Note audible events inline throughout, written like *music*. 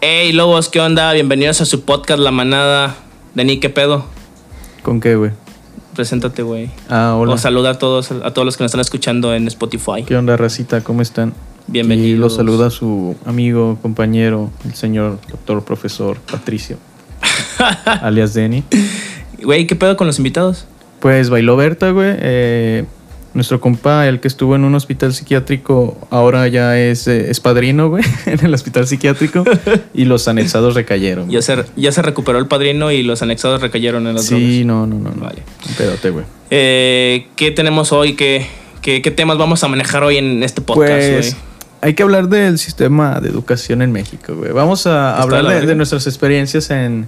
Hey, lobos, ¿qué onda? Bienvenidos a su podcast La Manada. Dani, ¿qué pedo? ¿Con qué, güey? Preséntate, güey. Ah, hola. O saluda a todos, a todos los que nos están escuchando en Spotify. ¿Qué onda, racita? ¿Cómo están? Bienvenidos. Y los saluda su amigo, compañero, el señor doctor profesor Patricio, *laughs* alias Denny. Güey, ¿qué pedo con los invitados? Pues bailó Berta, güey. Eh, nuestro compa, el que estuvo en un hospital psiquiátrico, ahora ya es, eh, es padrino, güey, *laughs* en el hospital psiquiátrico. y los anexados recayeron. Ya se, ya se recuperó el padrino y los anexados recayeron en las Sí, drogas. no, no, no. no. Vale. Pedote, güey. Eh, ¿Qué tenemos hoy? ¿Qué, qué, qué temas vamos a manejar hoy en este podcast, Pues güey? hay que hablar del sistema de educación en México, güey. Vamos a hablar de de nuestras experiencias en,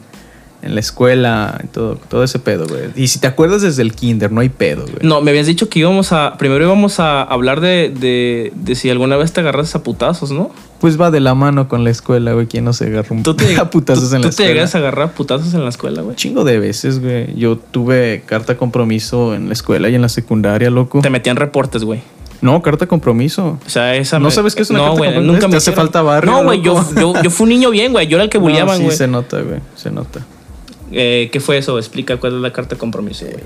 en la escuela todo, todo ese pedo, güey. Y si te acuerdas desde el kinder, no hay pedo, güey. No, me habías dicho que íbamos a. Primero íbamos a hablar de, de, de si alguna vez te agarras a putazos, ¿no? Pues va de la mano con la escuela, güey. ¿Quién no se agarra un Tú te, *laughs* a putazos tú- en la tú te escuela? llegas a agarrar putazos en la escuela, güey. Un chingo de veces, güey. Yo tuve carta compromiso en la escuela y en la secundaria, loco. Te metían reportes, güey. No, carta compromiso. O sea, esa. ¿No me- sabes qué es una no, carta güey, compromiso? Nunca ¿Te me hace falta barrio, No, güey, yo, yo, yo fui un niño bien, güey. Yo era el que *laughs* No, bulleaban, sí, güey. se nota, güey. Se nota. Eh, ¿Qué fue eso? Explica cuál es la carta de compromiso, güey.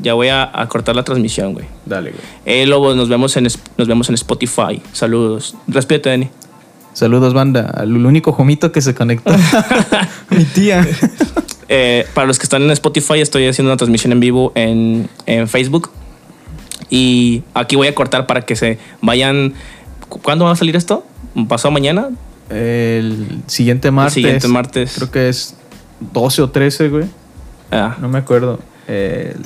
Ya voy a, a cortar la transmisión, güey. Dale, güey. Eh, Lobos, nos vemos en, nos vemos en Spotify. Saludos. Respete, Dani. Saludos, banda. Al único jomito que se conectó. *laughs* Mi tía. Eh, para los que están en Spotify, estoy haciendo una transmisión en vivo en, en Facebook. Y aquí voy a cortar para que se vayan. ¿Cu- ¿Cuándo va a salir esto? ¿Pasado mañana? El siguiente martes. siguiente martes. Creo que es 12 o 13, güey. Ah, No me acuerdo. El,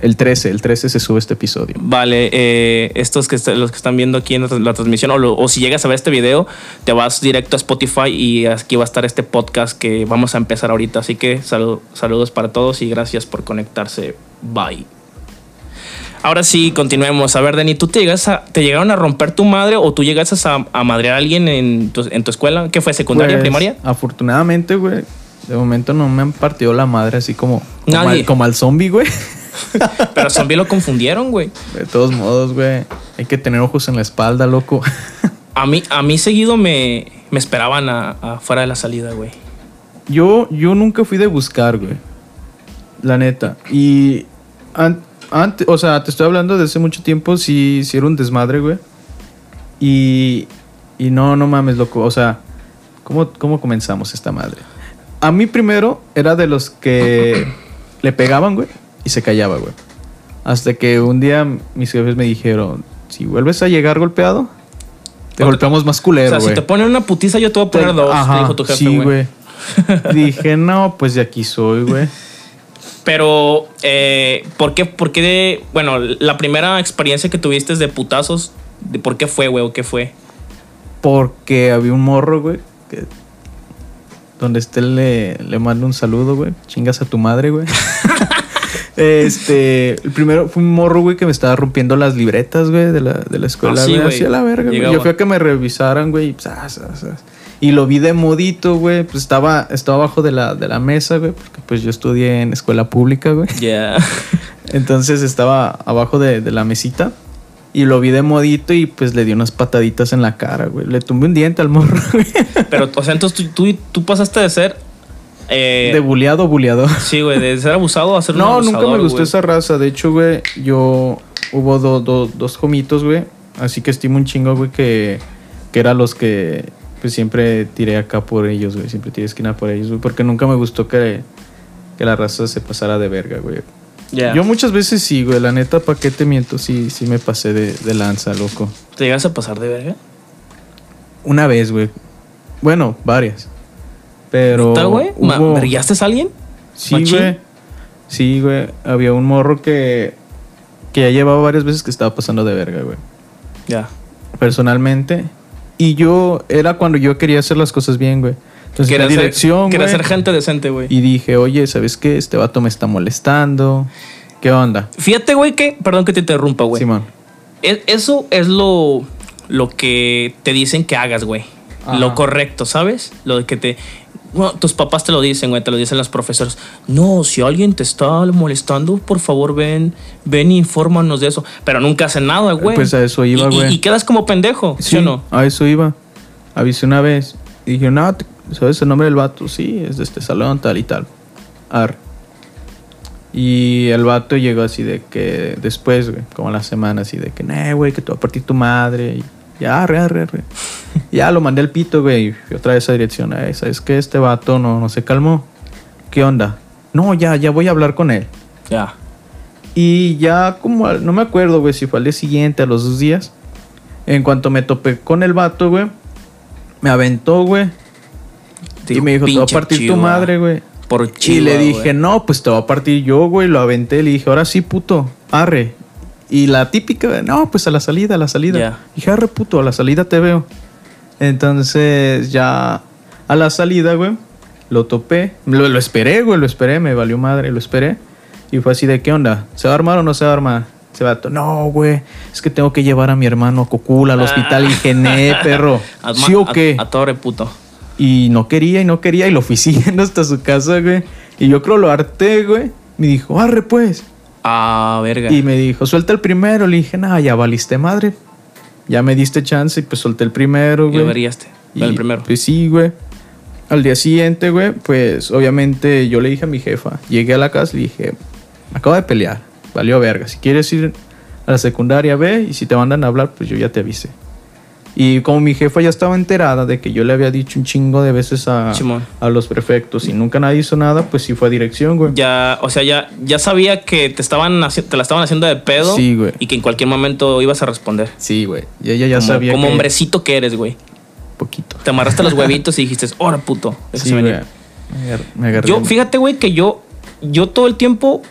el 13. El 13 se sube este episodio. Vale, eh, estos que los que están viendo aquí en la, transmisión, o, lo- o si llegas a ver este video, te vas directo a Spotify y aquí va a estar este podcast que vamos a empezar ahorita. Así que salu- saludos para todos y gracias por conectarse. Bye. Ahora sí, continuemos. A ver, Dani, ¿tú te, llegas a- te llegaron a romper tu madre o tú llegas a, a madrear a alguien en tu, en tu escuela? ¿Qué fue, secundaria, Pues, primaria? Afortunadamente, güey. De momento no me han partido la madre así como, como, Nadie. al, como al zombie, güey. *laughs* Pero zombie lo confundieron, güey. De todos modos, güey. Hay que tener ojos en la espalda, loco. A mí, a mí seguido me, me esperaban a- afuera de la salida, güey. Yo, yo nunca fui de buscar, güey. La neta. Y antes, o sea, te estoy hablando de hace mucho tiempo, sí, sí era un desmadre, güey. Y, y no, no mames, loco. O sea, ¿cómo, ¿cómo comenzamos esta madre? A mí primero era de los que *clears throat* le pegaban, güey, y se callaba, güey. Hasta que un día mis jefes me dijeron, si vuelves a llegar golpeado, te O te- golpeamos más O culero, sea, güey. si te ponen una putiza, yo te voy a poner dos, te Ajá, dijo tu jefe, Sí, güey. güey. *laughs* Dije, no, pues de aquí soy, güey. Pero, eh, ¿por qué? ¿Por qué de- bueno, la primera experiencia que tuviste de putazos, de ¿por qué fue, güey, o qué fue? Porque había un morro, güey. Que donde esté le, le mando un saludo, güey. Chingas a tu madre, güey. *laughs* este, el primero fue un morro, güey, que me estaba rompiendo las libretas, güey, de la, de la escuela, Ah, sí, güey. la verga, güey. Yo fui a que me revisaran, güey, y, zas, zas. y lo vi de modito, güey. Pues estaba, estaba abajo de la, de la mesa, güey, porque pues yo estudié en escuela pública, güey. Ya. Entonces estaba abajo de, de la mesita y lo vi de modito y pues le di unas pataditas en la cara, güey. Le tumbé un diente al morro, güey. Pero, o sea, entonces tú, tú, tú pasaste de ser. eh, De buleado a buleador. sí, güey, de ser abusado a ser un No, nunca me abusador, gustó güey. esa raza. De hecho, güey, yo hubo do- do- dos comitos, güey. Así que estimo un chingo, güey, que, que eran los que pues siempre tiré acá por ellos, güey. Siempre tiré esquina por ellos, güey. Porque nunca me gustó que, que la raza se pasara de verga, güey. Yo muchas veces sí, güey. La neta, ¿pa' qué te miento? Sí, sí me pasé de, de lanza, loco. ¿Te llegas a pasar de verga? Una vez, güey. Bueno, varias. Pero. ¿Neta, güey? Hubo- ¿Brillaste a alguien? Sí, machín? güey. Sí, güey. Había un morro que. Que ya llevaba varias veces que estaba pasando de verga, güey. Ya. Personalmente. Y yo. Era cuando yo quería hacer las cosas bien, güey. Entonces, Quería la ser, dirección, quería ser gente decente, güey. Y dije, oye, ¿sabes qué? Este vato me está molestando. ¿Qué onda? Fíjate, güey, que. Perdón que te interrumpa, güey. Simón. Es- Eso es lo, lo que te dicen que hagas, güey. Lo correcto, ¿sabes? Lo de que te... Bueno, tus papás te lo dicen, güey, te lo dicen los profesores. No, si alguien te está molestando, por favor ven, ven y infórmanos de eso. Pero nunca hacen nada, güey. Pues a eso iba, Y- y- güey. Y, quedas como pendejo, ¿sí, o no? A eso iba. Avisé una vez. Y dije, no, te- ¿sabes el nombre del vato? Sí, es de este salón, tal y tal. Ar. Y el vato llegó así de que después, güey, como la semana, así de que, nah, güey, que te va a partir tu madre. Y ya, arre, arre, arre. *laughs* ya lo mandé al pito, güey. Y otra vez a dirección. Eh, ¿Sabes qué? Este vato no, no se calmó. ¿Qué onda? No, ya, ya voy a hablar con él. Ya. Y ya como, no me acuerdo, güey, si fue al día siguiente, a los dos días. En cuanto me topé con el vato, güey, me aventó, güey. Y me dijo, te va a "Pinche partir tu chiva". madre, güey. Por Y chiva, le dije, no, pues te va a partir yo, güey. Lo aventé, le dije, ahora sí, puto, arre. Y la típica, no, pues a la salida, a la salida. Dije, arre, puto, a la salida te veo. Entonces, ya a la salida, güey, lo topé. Lo, lo esperé, güey, lo esperé, me valió madre, lo esperé. Y fue así de, ¿qué onda? ¿Se va a armar o no se va a armar? Se va no, güey, es que tengo que llevar a mi hermano Cocula al hospital. Y dije, "Nee, perro. *laughs* A- ¿Sí o a- qué? A, torre, puto. Y no quería y no quería y lo fui *laughs* siguiendo hasta su casa, güey. Y yo creo lo harté, güey. Me dijo, arre pues. Ah, verga. Y me dijo, suelta el primero. Le dije, nah, ya valiste madre. Ya me diste chance y pues solté el primero, Y güey. Y, El primero. Pues sí, güey. Al día siguiente, güey, pues obviamente yo le dije a mi jefa, llegué a la casa y le dije, me acabo de pelear, valió verga. Si quieres ir a la secundaria, ve y si te mandan a hablar, pues yo ya te avisé. Y como mi jefa ya estaba enterada de que yo le había dicho un chingo de veces a, a los prefectos y nunca nadie hizo nada, pues sí fue a dirección, güey. Ya, o sea, ya, ya sabía que te estaban te la estaban haciendo de pedo. Sí, güey. Y que en cualquier momento ibas a responder. Sí, güey. Y ella ya como, sabía como que hombrecito que eres, güey. poquito. Te amarraste los *laughs* huevitos y dijiste, ¡hora, puto! Sí, güey. venir". Me agar- me agarré. Yo, fíjate, güey, que yo, yo todo el tiempo,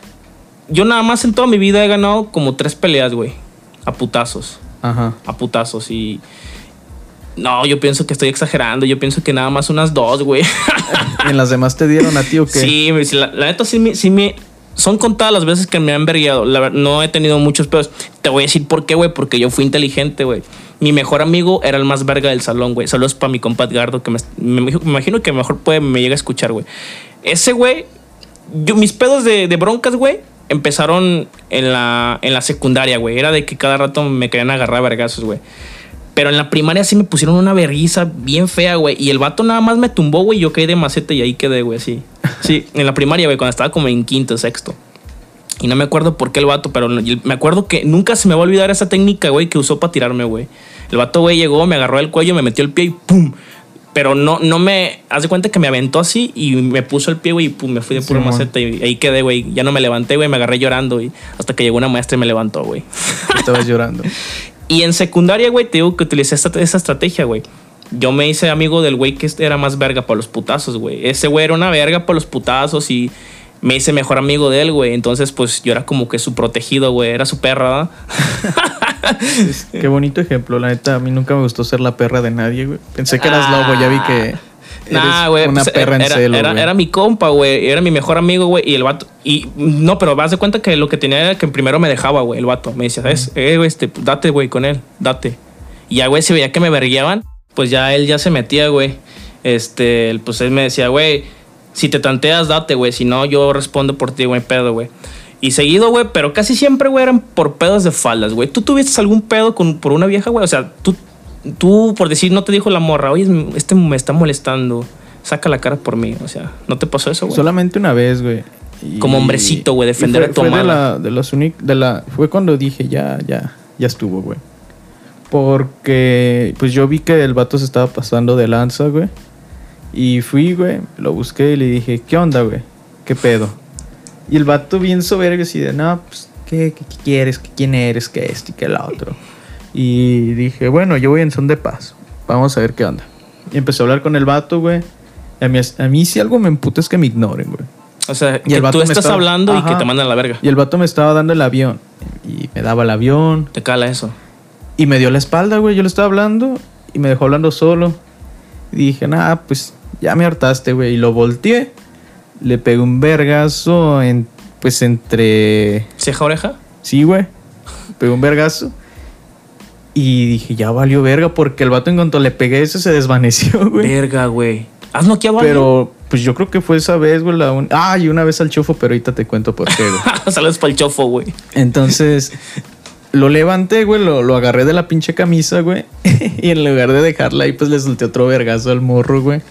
yo nada más en toda mi vida he ganado como tres peleas, güey. A putazos. Ajá. A putazos. Y. No, yo pienso que estoy exagerando. Yo pienso que nada más unas dos, güey. ¿Y en las demás te dieron a ti o qué? Sí, la, la neta sí me, sí me- Son contadas las veces que me han vergueado. No he tenido muchos pedos. Te voy a decir por qué, güey. Porque yo fui inteligente, güey. Mi mejor amigo era el más verga del salón, güey. Saludos para mi compa Edgardo, que me, me- me imagino que mejor puede, me llega a escuchar, güey. Ese, güey. Yo, mis pedos de, de broncas, güey, empezaron en la, en la secundaria, güey. Era de que cada rato me querían agarrar vergazos, güey. Pero en la primaria sí me pusieron una vergüenza bien fea, güey. Y el vato nada más me tumbó, güey. Yo caí de maceta y ahí quedé, güey, sí. Sí, en la primaria, güey, cuando estaba como en quinto, sexto. Y no me acuerdo por qué el vato, pero me acuerdo que nunca se me va a olvidar esa técnica, güey, que usó para tirarme, güey. El vato, güey, llegó, me agarró el cuello, me metió el pie y ¡pum! Pero no, no me. Haz de cuenta que me aventó así y me puso el pie, güey, y pum, me fui de pura Simón. maceta y ahí quedé, güey. Ya no me levanté, güey, me agarré llorando y hasta que llegó una maestra y me levantó, güey. Estabas llorando. *laughs* Y en secundaria, güey, te digo que utilicé esta, esa estrategia, güey. Yo me hice amigo del güey que era más verga para los putazos, güey. Ese güey era una verga para los putazos y me hice mejor amigo de él, güey. Entonces, pues yo era como que su protegido, güey. Era su perra, ¿verdad? Qué bonito ejemplo, la neta. A mí nunca me gustó ser la perra de nadie, güey. Pensé que eras lobo, ya vi que Nah, güey. una pues, perra en era, celo, era, güey. era mi compa, güey. Era mi mejor amigo, güey. Y el vato. Y no, pero vas de cuenta que lo que tenía era que primero me dejaba, güey, el vato. Me decía, ¿sabes? Eh, güey, este, date, güey, con él, date. Y ya, güey, si veía que me verguiaban, pues ya él ya se metía, güey. Este, pues él me decía, güey, si te tanteas, date, güey. Si no, yo respondo por ti, güey, pedo, güey. Y seguido, güey, pero casi siempre, güey, eran por pedos de faldas, güey. ¿Tú tuviste algún pedo con, por una vieja, güey? O sea, tú, tú, por decir, no te dijo la morra, oye, este me está molestando, saca la cara por mí. O sea, ¿no te pasó eso, güey? Solamente una vez, güey. Y- Como hombrecito, güey, defender fue- a tu fue de la, de las únic- de la Fue cuando dije, ya, ya, ya estuvo, güey. Porque, pues yo vi que el vato se estaba pasando de lanza, güey. Y fui, güey, lo busqué y le dije, ¿qué onda, güey? ¿Qué pedo? Y el vato bien soberbio así de, no, pues, ¿qué, qué, qué quieres? ¿Qué, ¿Quién eres? ¿Qué esto y qué lo otro? Y dije, bueno, yo voy en son de paz. Vamos a ver qué onda. Y empecé a hablar con el vato, güey. Y A mí, a mí si algo me emputa es que me ignoren, güey. O sea, Y que el vato tú estás estaba- hablando y que te mandan a la verga. Y el vato me estaba dando el avión. Y me daba el avión. Te cala eso. Y me dio la espalda, güey. Yo le estaba hablando. Y me dejó hablando solo. Y dije, nah, pues ya me hartaste, güey. Y lo volteé. Le pegué un vergazo en, pues entre... ¿Ceja oreja? Sí, güey. Pegué un vergazo. Y dije, ya valió verga. Porque el vato en cuanto le pegué eso se desvaneció, *laughs* güey. Verga, güey. ¿Has noqueado? Pero, pues yo creo que fue esa vez, güey. La un... Ah, y una vez al chofo, pero ahorita te cuento por qué, güey. *laughs* Saludos para el chofo, güey. Entonces, lo levanté, güey, lo, lo agarré de la pinche camisa, güey. *laughs* y en lugar de dejarla ahí, pues le solté otro vergazo al morro, güey.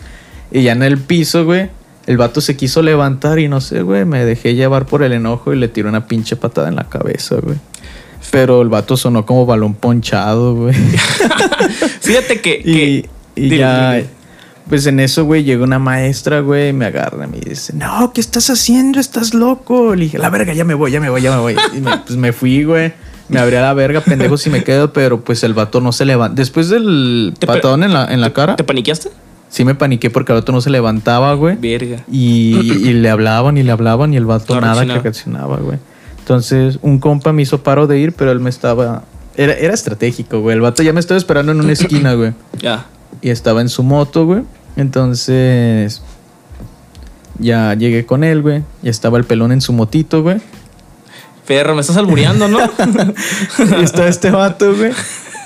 Y ya en el piso, güey, el vato se quiso levantar y no sé, güey, me dejé llevar por el enojo y le tiró una pinche patada en la cabeza, güey. Pero el vato sonó como balón ponchado, güey. *laughs* Fíjate que. y que- y dile, ya, dile. pues en eso, güey, llegó una maestra, güey, y me agarra y me dice, no, ¿qué estás haciendo? ¿Estás loco? Le dije, la verga, ya me voy, ya me voy, ya me voy. Y me- pues me fui, güey. Me abría la verga, pendejo, si me quedo, pero pues el vato no se levanta. Después del patadón en la, en la cara, ¿Te paniqueaste? sí me paniqué porque el vato no se levantaba, güey. Verga. Y, y le hablaban y le hablaban y el vato No nada reaccionaba. que reaccionaba, güey. Entonces, un compa me hizo paro de ir, pero él me estaba. Era, era estratégico, güey. El vato ya me estaba esperando en una esquina, güey. *clears throat* Ya. Y estaba en su moto, güey. Entonces. Ya llegué con él, güey. Y estaba el pelón en su motito, güey. Perro, me estás albureando, ¿no? *laughs* Y estaba este vato, güey.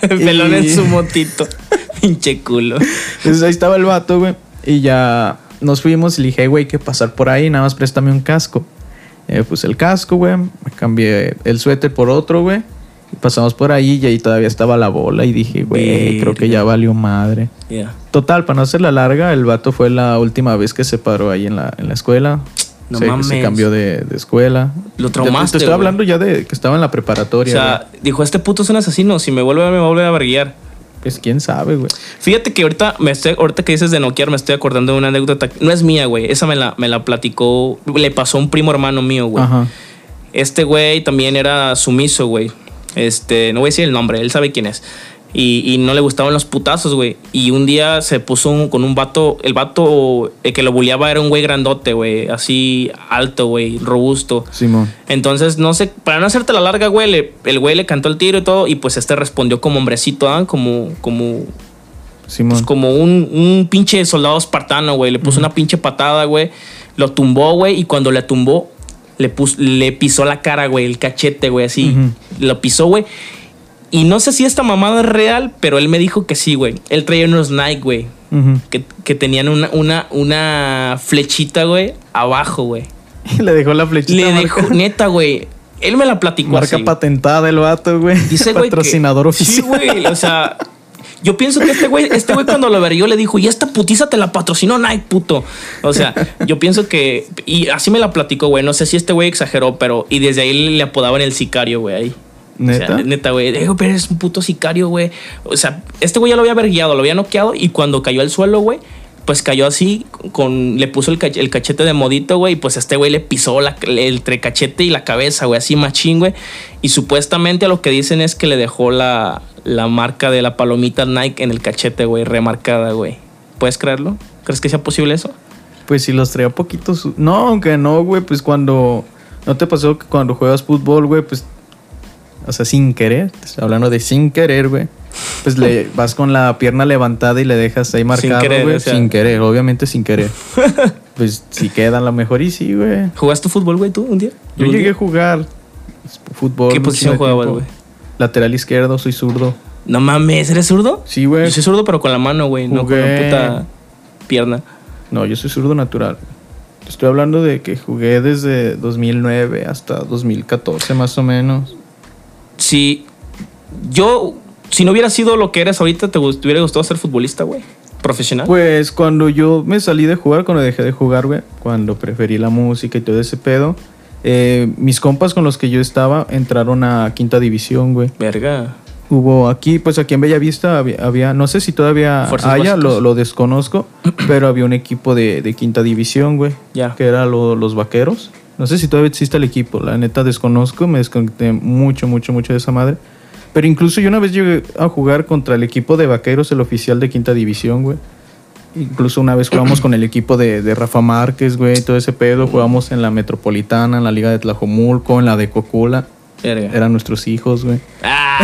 El pelón en su motito. *laughs* Pinche culo. Entonces ahí estaba el vato, güey. Y ya nos fuimos y le dije, "Hey, güey, hay que pasar por ahí, nada más préstame un casco. Eh, pues el casco, güey. Me cambié el suéter por otro, güey. Y pasamos por ahí y ahí todavía estaba la bola. Y dije, güey, creo que ya valió madre. Ya. Total, para no hacerla larga, el vato fue la última vez que se paró ahí en la, en la escuela. No se, mames. se cambió de, de escuela. Lo Ya te- traumaste, Te estoy hablando ya de que estaba en la O preparatoria. sea, dijo, este puto es un asesino. Si me vuelve me va a volver a verguiar. Pues quién sabe, güey. Fíjate que ahorita, me estoy, ahorita que dices de noquear, me estoy acordando de una anécdota. No es mía, güey. Esa me la, me la platicó, le pasó a un primo hermano mío, güey. Ajá. Este güey también era sumiso, güey. Este, no voy a decir el nombre, él sabe quién es. Y, y no le gustaban los putazos, güey. Y un día se puso un- con un vato. El vato el que lo bulleaba era un güey grandote, güey. Así alto, güey. Robusto. Simón. Entonces, no sé, para no hacerte la larga, güey, le- el güey le cantó el tiro y todo. Y pues este respondió como hombrecito, ¿ah? Como, como, Simón. pues como un, un pinche soldado espartano, güey. Le puso una pinche patada, güey. Lo tumbó, güey. Y cuando le tumbó, le, pus- le pisó la cara, güey. El cachete, güey. Así. Lo pisó, güey. Y no sé si esta mamada es real, pero él me dijo que sí, güey. Él traía unos Nike, güey. Que, que tenían una, una, una flechita, güey, abajo, güey. *laughs* le dejó la flechita. Le marca- dejó, neta, güey. Él me la platicó Marca así. patentada el vato, güey. Dice, güey. que- Patrocinador oficial. Sí, güey. O sea, yo pienso que este güey, este güey cuando lo verguió le dijo, y esta putiza te la patrocinó Nike, puto. O sea, yo pienso que. Y así me la platicó, güey. No sé si este güey exageró, pero. Y desde ahí le apodaban el sicario, güey. Ahí. ¿Neta? O sea, neta, güey. Digo, pero eres un puto sicario, güey. O sea, este güey ya lo había verguiado, lo había noqueado. Y cuando cayó al suelo, güey. Pues cayó así, con, le puso el, cach- el cachete de modito, güey. Y pues este güey le pisó la, el entre cachete y la cabeza, güey. Así machín, güey. Y supuestamente lo que dicen es que le dejó la, la marca de la palomita Nike en el cachete, güey. Remarcada, güey. ¿Puedes creerlo? ¿Crees que sea posible eso? Pues si los traía poquitos. No, aunque no, güey. Pues cuando. ¿No te pasó que cuando juegas fútbol, güey? Pues. O sea, sin querer. hablando de sin querer, güey. Pues le *laughs* vas con la pierna levantada y le dejas ahí marcado, querer, güey. o sea. Sin querer, obviamente sin querer. *laughs* pues si queda a lo mejor y sí, güey. ¿Jugaste fútbol, güey, tú un día? Yo ¿Un llegué día? a jugar fútbol. ¿Qué posición jugabas, güey? Lateral izquierdo, soy zurdo. No mames, ¿eres zurdo? Sí, güey. Yo soy zurdo, pero con la mano, güey. No con la puta pierna. No, yo soy zurdo natural. Estoy hablando de que jugué desde 2009 hasta 2014 más o menos. Si yo, si no hubiera sido lo que eres ahorita, ¿te, te hubiera gustado ser futbolista, güey? Profesional. Pues cuando yo me salí de jugar, cuando dejé de jugar, güey, cuando preferí la música y todo ese pedo, eh, mis compas con los que yo estaba entraron a quinta división, güey. Verga. Hubo aquí, pues aquí en Bellavista había, había- no sé si todavía Fuerzas haya, lo, lo desconozco, pero había un equipo de, de quinta división, güey, Ya. que era lo- los vaqueros. No sé si todavía existe el equipo, la neta desconozco, me desconecté mucho, mucho, mucho de esa madre. Pero incluso yo una vez llegué a jugar contra el equipo de vaqueros, el oficial de quinta división, güey. Incluso una vez jugamos con el equipo de, de Rafa Márquez, güey, todo ese pedo. Jugamos en la Metropolitana, en la Liga de Tlajomulco, en la de Cocula. Verga. Eran nuestros hijos, güey. Ah.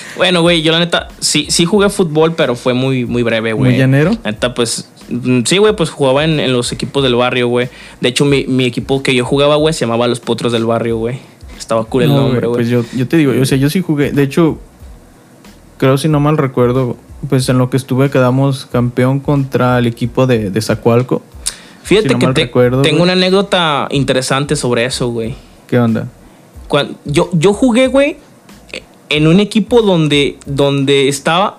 *laughs* bueno, güey, yo la neta, sí, sí jugué fútbol, pero fue muy, muy breve, güey. ¿Muy llanero? La Neta, pues, sí, güey, pues jugaba en, en los equipos del barrio, güey. De hecho, mi, mi equipo que yo jugaba, güey, se llamaba Los Potros del Barrio, güey. Estaba cool el No, nombre, güey. Pues yo, yo te digo, o sea, yo sí jugué. De hecho, creo si no mal recuerdo, pues en lo que estuve quedamos campeón contra el equipo de, de Zacualco. Fíjate si no que te- recuerdo, tengo una anécdota interesante sobre eso, güey. ¿Qué onda? Yo, yo jugué, güey, en un equipo donde, donde estaba.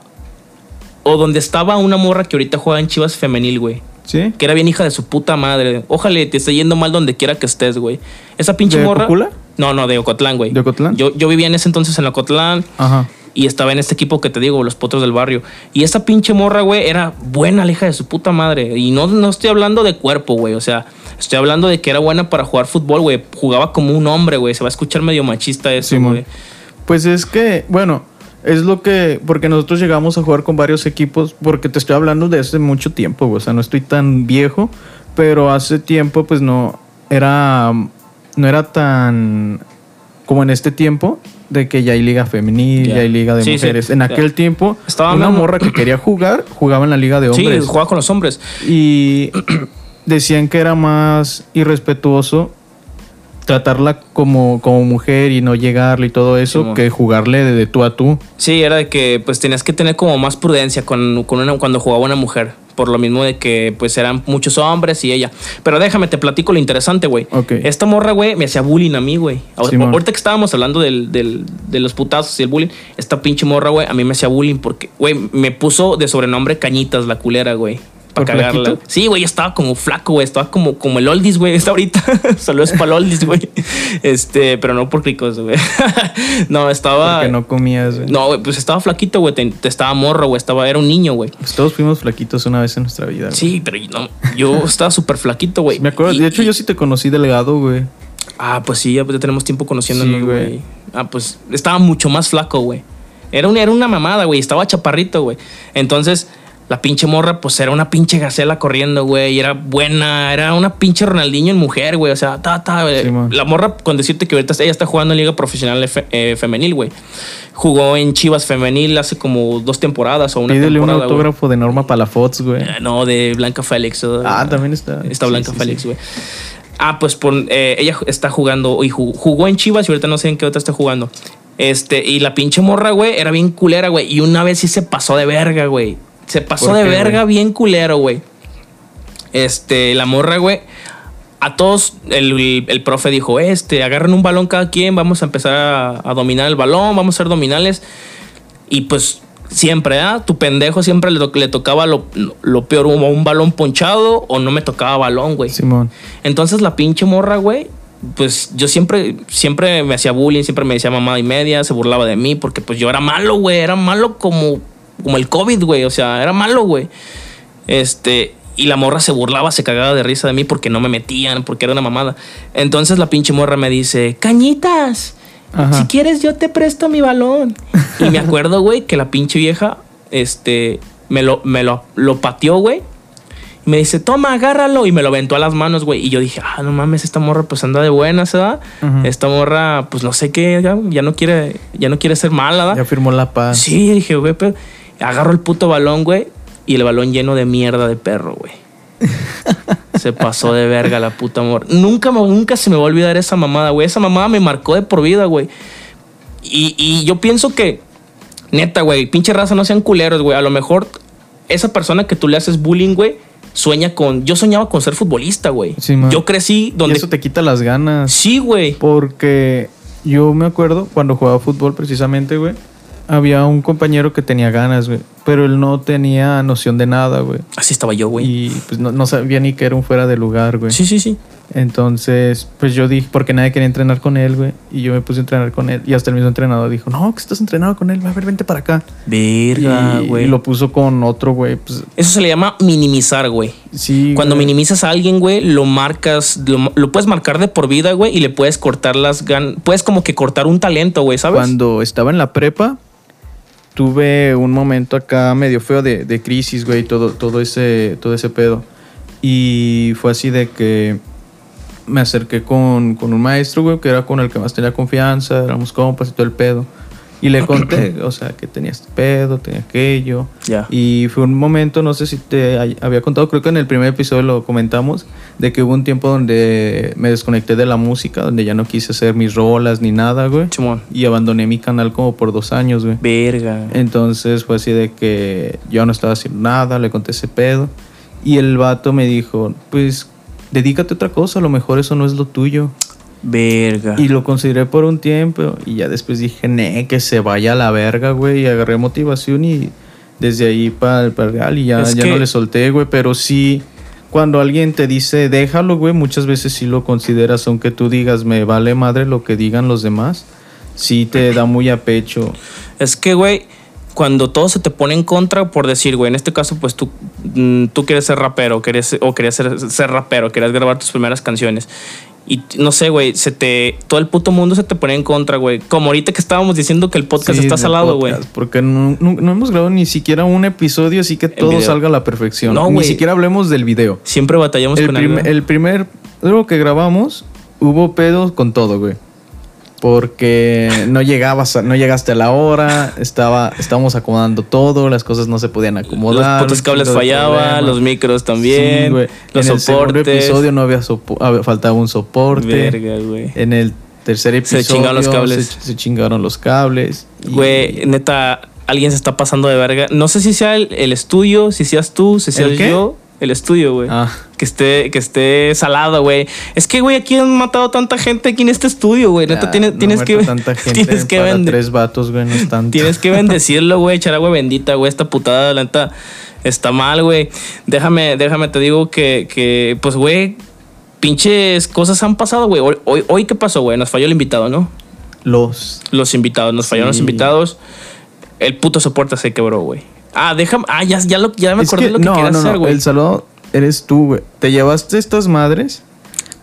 O donde estaba una morra que ahorita juega en Chivas Femenil, güey. ¿Sí? Que era bien hija de su puta madre. Ojalá te esté yendo mal donde quiera que estés, güey. Esa pinche ¿De morra. Cocula? No, no, de Ocotlán, güey. ¿De Ocotlán? Yo, yo vivía en ese entonces en Ocotlán Ajá. y estaba en este equipo que te digo, los potros del barrio. Y esa pinche morra, güey, era buena, la hija de su puta madre. Y no, no estoy hablando de cuerpo, güey. O sea, estoy hablando de que era buena para jugar fútbol, güey. Jugaba como un hombre, güey. Se va a escuchar medio machista eso, Simón. güey. Pues es que, bueno, es lo que. Porque nosotros llegamos a jugar con varios equipos. Porque te estoy hablando de hace mucho tiempo, güey. O sea, no estoy tan viejo. Pero hace tiempo, pues no. Era. No era tan. Como en este tiempo. De que ya hay liga femenil, Ya. ya hay liga de Sí, sí. mujeres. En aquel tiempo, Estaba una hablando- morra que quería jugar, jugaba en la liga de hombres. Sí, jugaba con los hombres. Y *clears throat* decían que era más irrespetuoso tratarla como, como mujer y no llegarle y todo eso que jugarle de, de tú a tú. Sí, era de que pues tenías que tener como más prudencia con, con una, cuando jugaba una mujer. Por lo mismo de que pues eran muchos hombres y ella. Pero déjame, te platico lo interesante, güey. Ok. Esta morra, güey, me hacía bullying a mí, güey. Ahorita que estábamos hablando del, del- de los putazos y el bullying, esta pinche morra, güey, a mí me hacía bullying porque, güey, me puso de sobrenombre Cañitas, la culera, güey. Para ¿Por cagarla. Sí, güey, estaba como flaco, güey. Estaba como, como el Oldis, güey. *laughs* Está ahorita. *laughs* Saludos para el Oldis, güey. Este, pero no por ricos, güey. *laughs* no, estaba. Porque no comías. güey. No, güey, pues estaba flaquito, güey. Te, te estaba morro, güey. Estaba, era un niño, güey. Pues todos fuimos flaquitos una vez en nuestra vida. güey. Sí, pero yo no, yo estaba súper flaquito, güey. Me acuerdo. Y- De hecho, y- yo sí te conocí delgado, güey. Ah, pues sí, ya, pues ya tenemos tiempo conociéndonos, güey. Ah, pues estaba mucho más flaco, güey. Era, un- era una mamada, güey. Estaba chaparrito, güey. Entonces, la pinche morra, pues era una pinche gacela corriendo, güey. Y era buena. Era una pinche Ronaldinho en mujer, güey. O sea, ta, ta. Sí, man. la morra, con decirte que ahorita ella está jugando en Liga Profesional fe- eh, Femenil, güey. Jugó en Chivas Femenil hace como dos temporadas o una Pídele un temporada, güey. autógrafo de Norma Palafox, güey. Eh, No, de Blanca Félix. Ah, también está. Está Blanca sí, Félix, sí. güey. Ah, pues pon- eh, ella está jugando y jugó, jugó en Chivas y ahorita no sé en qué otra está jugando. Este, y la pinche morra, güey, era bien culera, güey. Y una vez sí se pasó de verga, güey. Se pasó ¿Por de qué, verga güey? bien culero, güey. Este, la morra, güey. A todos, el, el- el profe dijo, este, agarren un balón cada quien, vamos a empezar a, a dominar el balón, vamos a ser dominales. Y pues siempre, ¿ah? Tu pendejo siempre le, to- le tocaba lo, lo peor, o un balón ponchado o no me tocaba balón, güey. Simón. Entonces la pinche morra, güey, pues yo siempre, siempre me hacía bullying, siempre me decía mamá y media, se burlaba de mí porque pues yo era malo, güey, era malo como, como el COVID, güey, o sea, era malo, güey. Este, y la morra se burlaba, se cagaba de risa de mí porque no me metían, porque era una mamada. Entonces la pinche morra me dice, cañitas, Ajá. si quieres yo te presto mi balón. Y me acuerdo, güey, que la pinche vieja, este, me lo, me lo, lo pateó, güey. Y me dice, toma, agárralo. Y me lo aventó a las manos, güey. Y yo dije, ah, no mames, esta morra pues anda de ¿verdad? Ujú. Esta morra, pues no sé qué, ya, ya no quiere, ya no quiere ser mala, ¿verdad? Ya firmó la paz. Sí, dije, güey, pero agarro el puto balón, güey, y el balón lleno de mierda de perro, güey. se pasó de verga la puta amor. Nunca, nunca se me va a olvidar esa mamada, güey. Esa mamada me marcó de por vida, güey. Y, y yo pienso que, neta, güey, pinche raza, no sean culeros, güey. A lo mejor esa persona que tú le haces bullying, güey, sueña con. Yo soñaba con ser futbolista, güey. Sí, yo crecí Y donde. eso te quita las ganas. Sí, güey. Porque yo me acuerdo cuando jugaba fútbol precisamente, güey. Había un compañero que tenía ganas, güey. Pero él no tenía noción de nada, güey. Así estaba yo, güey. Y pues no, no sabía ni que era un fuera de lugar, güey. Sí, sí, sí. Entonces, pues yo dije, porque nadie quería entrenar con él, güey. Y yo me puse a entrenar con él. Y hasta el mismo entrenador dijo, no, que estás entrenado con él. A ver, vente para acá. Verga, güey. y lo puso con otro, güey. Pues Eso se le llama minimizar, güey. sí. Cuando minimizas a alguien, güey, lo marcas, lo, lo puedes marcar de por vida, güey, y le puedes cortar las ganas. Puedes como que cortar un talento, güey, ¿sabes? Cuando estaba en la prepa, tuve un momento acá medio feo de, de crisis, güey, todo, todo, ese, todo ese pedo. Y fue así de que me acerqué con, con un maestro, güey, que era con el que más tenía confianza, éramos compas y todo el pedo. Y le *clears throat* conté, o sea, que tenía este pedo, tenía aquello. Ya. Y fue un momento, no sé si te había contado, creo que en el primer episodio lo comentamos, de que hubo un tiempo donde me desconecté de la música, donde ya no quise hacer mis rolas ni nada, güey. Chimón. Y abandoné mi canal como por dos años, güey. Verga. Entonces fue así de que yo no estaba haciendo nada, le conté ese pedo. Y el vato me dijo, pues dedícate a otra cosa, a lo mejor eso no es lo tuyo. Verga. Y lo consideré por un tiempo y ya después dije, ne, que se vaya a la verga, güey. Y agarré motivación y desde ahí para el real y ya, Es ya que- no le solté, güey. Pero sí, cuando alguien te dice, déjalo, güey, muchas veces sí lo consideras, aunque tú digas, me vale madre lo que digan los demás, sí te da muy a pecho. Es que, güey, cuando todo se te pone en contra, por decir, güey, en este caso, pues tú, mm, tú quieres ser rapero, o querías ser, ser rapero, querías grabar tus primeras canciones. Y no sé, güey, se te. Todo el puto mundo se te pone en contra, güey. Como ahorita que estábamos diciendo que el podcast Sí, está salado, güey. Porque no, no- no hemos grabado ni siquiera un episodio, así que todo video. salga a la perfección. No, ni siquiera hablemos del video. Siempre batallamos El, con algo. el primer lo que grabamos, hubo pedos con todo, güey. Porque no llegabas, a- no llegaste a la hora, estaba, estábamos acomodando todo, las cosas no se podían Los acomodar. putos un cables fallaban, los micros Sí, también, güey. los en el segundo soportes. episodio no había sopo- había- faltaba un soporte. Verga, güey. En el tercer Se episodio chingaron los cables. Se, se chingaron los cables. Güey, neta, alguien se está pasando de verga. No sé si sea el, el estudio, si seas tú, si seas ¿El yo. El estudio, güey. Ah. Que esté, que esté salado, güey. Es que, güey, aquí han matado tanta gente aquí en este estudio, güey. Neta, Ah, tienes, no que. tanta *laughs* gente tienes que vender. tres vatos, güey, no es tanto. Tienes que bendecirlo, güey, echar agua bendita, güey. Esta putada, la neta, está mal, güey. Déjame, déjame, te digo que, que pues, güey, pinches cosas han pasado, güey. Hoy, hoy, hoy, ¿qué pasó, güey? Nos falló el invitado, ¿no? Los. Los invitados, nos fallaron los invitados. El puto soporte se quebró, güey. Ah, déjame. Ah, ya, ya, lo, ya me Es acordé que, lo que no, quería no, hacer, no. güey. El saludo eres tú, güey. Te llevaste estas madres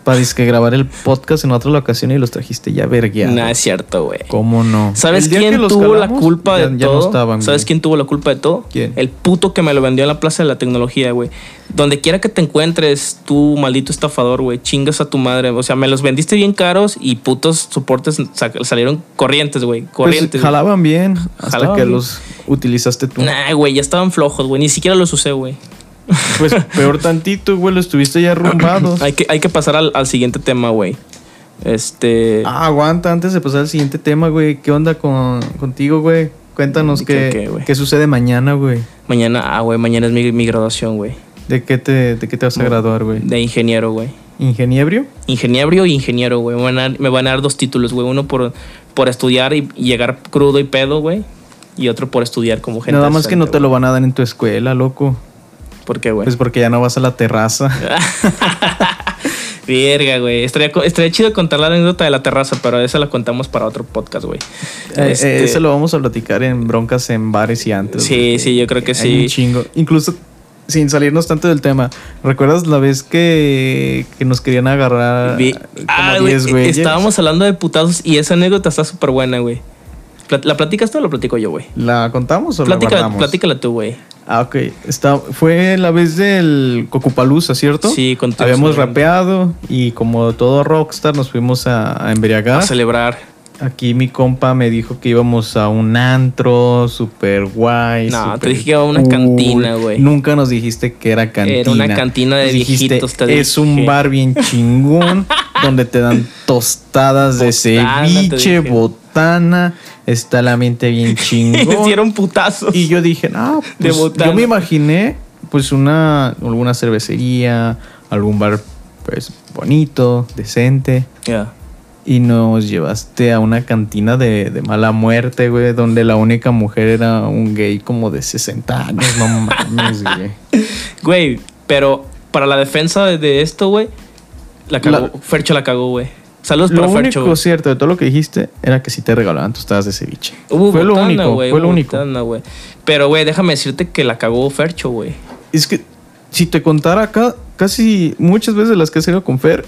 para disque grabar el podcast en otra locación y los trajiste ya vergueados. No es cierto, güey. ¿Cómo no? ¿Sabes quién tuvo la culpa de ya no todo? estaban, ¿Sabes güey. quién tuvo la culpa de todo? ¿Quién? El puto que me lo vendió en la Plaza de la Tecnología, güey. Donde quiera que te encuentres, tú, maldito estafador, güey, chingas a tu madre. O sea, me los vendiste bien caros y putos soportes sa- salieron corrientes, güey. Pues, Corrientes. güey. jalaban bien hasta Jalaban que bien. los utilizaste tú. Nah, güey, ya estaban flojos, güey. Ni siquiera los usé, güey. Pues peor tantito, güey, los tuviste ya arrumbados. Hay que, hay que pasar al, al siguiente tema, güey. Este. Ah, aguanta, antes de pasar al siguiente tema, güey. ¿Qué onda con, contigo, güey? Cuéntanos ¿Qué- qué, qué, güey? qué sucede mañana, güey. Mañana, ah, güey, mañana es mi, mi graduación, güey. ¿De qué te, de qué te vas a graduar, güey? De ingeniero, güey. ¿Ingeniebrio? Ingeniero y ingeniero, güey. Me, van a dar- me van a dar dos títulos, güey. Uno por, por estudiar y, llegar crudo y pedo, güey. Y otro por estudiar como gente. Nada más que no te lo van a dar en tu escuela, loco. Güey. ¿Por qué, güey? Pues porque ya no vas a la terraza. *laughs* Verga, güey. Estaría, estaría chido contar la anécdota de la terraza, pero esa la contamos para otro podcast, güey. Eh, Este- eh, eso lo vamos a platicar en broncas en bares y antes. Sí, sí, yo creo que Hay sí. un chingo. Incluso sin salirnos tanto del tema. ¿Recuerdas la vez que, que nos querían agarrar Vi- como Ah, güey, 10 güeyes? Estábamos hablando de putazos y esa anécdota está súper buena, güey. ¿La platicas tú o la platico yo, güey? ¿La contamos o Platica, la guardamos? platícala tú, güey. Ah, ok. Está, fue la vez del Cocupalusa, ¿cierto? Sí, contigo Habíamos rapeado y como todo rockstar nos fuimos a, a embriagar. A celebrar. Aquí mi compa me dijo que íbamos a un antro super guay. No, super te dije que iba a una cool. cantina, güey. Nunca nos dijiste que era cantina. Era una cantina de Nos dijiste, viejitos, te Es dije". un bar bien chingón *laughs* donde te dan tostadas de Botana, ceviche, botana. Está la mente bien *laughs* chingón. Hicieron putazos. Y yo dije, no, De pues, botana. yo me imaginé pues una alguna cervecería, algún bar pues bonito, decente. Ya. Y nos llevaste a una cantina de, de mala muerte, güey, donde la única mujer era un gay como de 60 años, no mames, güey. *laughs* Güey, pero para la defensa de, esto, güey, la cagó. La- Fercho la cagó, güey. Saludos Lo para Fercho. único güey. cierto de todo lo que dijiste era que sí te regalaban tus tazas de ceviche. Hubo fue lo botana, único, güey, fue lo único. Pero, güey, déjame decirte que la cagó Fercho, güey. Es que si te contara acá, casi muchas veces las que he salido con Fer,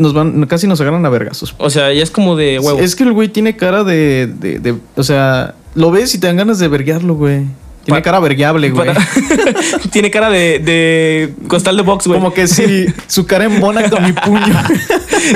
nos van, casi nos agarran a vergazos. O sea, ya es como de huevo. Es que el güey tiene cara de, de, de- O sea, lo ves y te dan ganas de verguearlo, güey. Tiene cara vergueable, güey. Para- *laughs* Tiene cara de, de costal de box, güey. Como que si *laughs* su cara embona con mi puño. *laughs*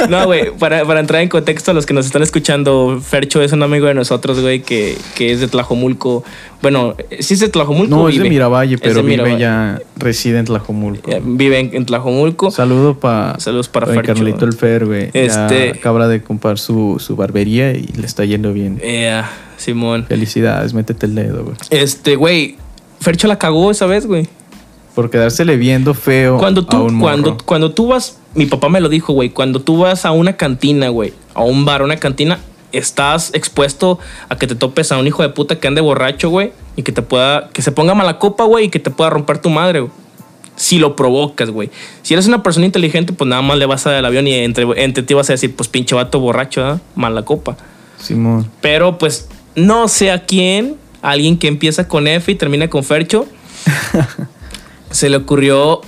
No, güey, para, para entrar en contexto a los que nos están escuchando, Fercho es un amigo de nosotros, güey, que, que es de Tlajomulco. Bueno, sí es de Tlajomulco. No, es de vive? Miravalle, pero de vive ya, reside en Tlajomulco. Eh, Vive en, en Tlajomulco. Saludo pa, Saludos para Fercho. Carlito el Fer, güey. Este- Ya acaba de comprar su, su barbería y le está yendo bien. Eh, Simón. Felicidades, métete el dedo, güey. Este, güey, Fercho la cagó esa vez, güey. Por quedársele viendo feo Cuando a tú, un morro. cuando, cuando tú vas, mi papá me lo dijo, güey, cuando tú vas a una cantina, güey, a un bar, a una cantina, estás expuesto a que te topes a un hijo de puta que ande borracho, güey, y que te pueda, que se ponga mala copa, güey, y que te pueda romper tu madre, güey. si lo provocas, güey. Si eres una persona inteligente, pues nada más le vas a dar el avión y entre, entre ti vas a decir, pues pinche vato borracho, ¿eh? mala copa. Simón. Pero pues no sé a quién, alguien que empieza con F y termina con Fercho, *laughs* se le ocurrió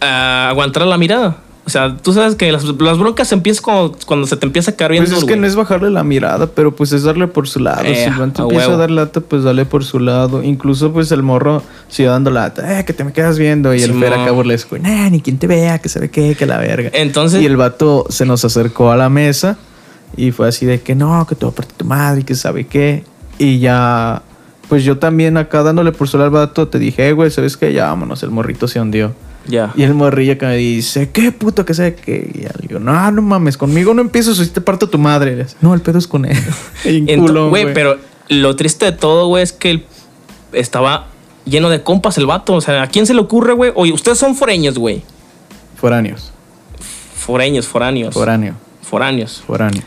ah, aguantar la mirada. O sea, tú sabes que las, las broncas empiezan cuando, cuando se te empieza a caer bien Pues es que no es bajarle la mirada, pero pues es darle por su lado. Eh, si el vato a empieza a dar lata, pues dale por su lado. Incluso pues el morro sigue dando lata. Eh, que te me quedas viendo. Y el Simón. Fer acá burlesco. Nah, ni quien te vea, que sabe qué, que la verga. Entonces, Y el vato se nos acercó a la mesa y fue así de que no, que te va a partir tu madre, que sabe qué. Y ya, pues yo también acá dándole por su lado al vato, te dije, "Eh, güey, ¿sabes qué? Ya vámonos, el morrito se hundió. Ya. Y el morrillo que me dice, ¿qué puto que sé qué? Y yo digo, no, no mames, conmigo no empieces, si te parto tu madre. Y le dice, No, el pedo es con él. *laughs* Güey, pero lo triste de todo, güey, es que él estaba lleno de compas el vato. O sea, ¿a quién se le ocurre, güey? Oye, ustedes son foreños, güey. Foráneos, Foreños, foráneos. foráneo, Foráneos. foráneo,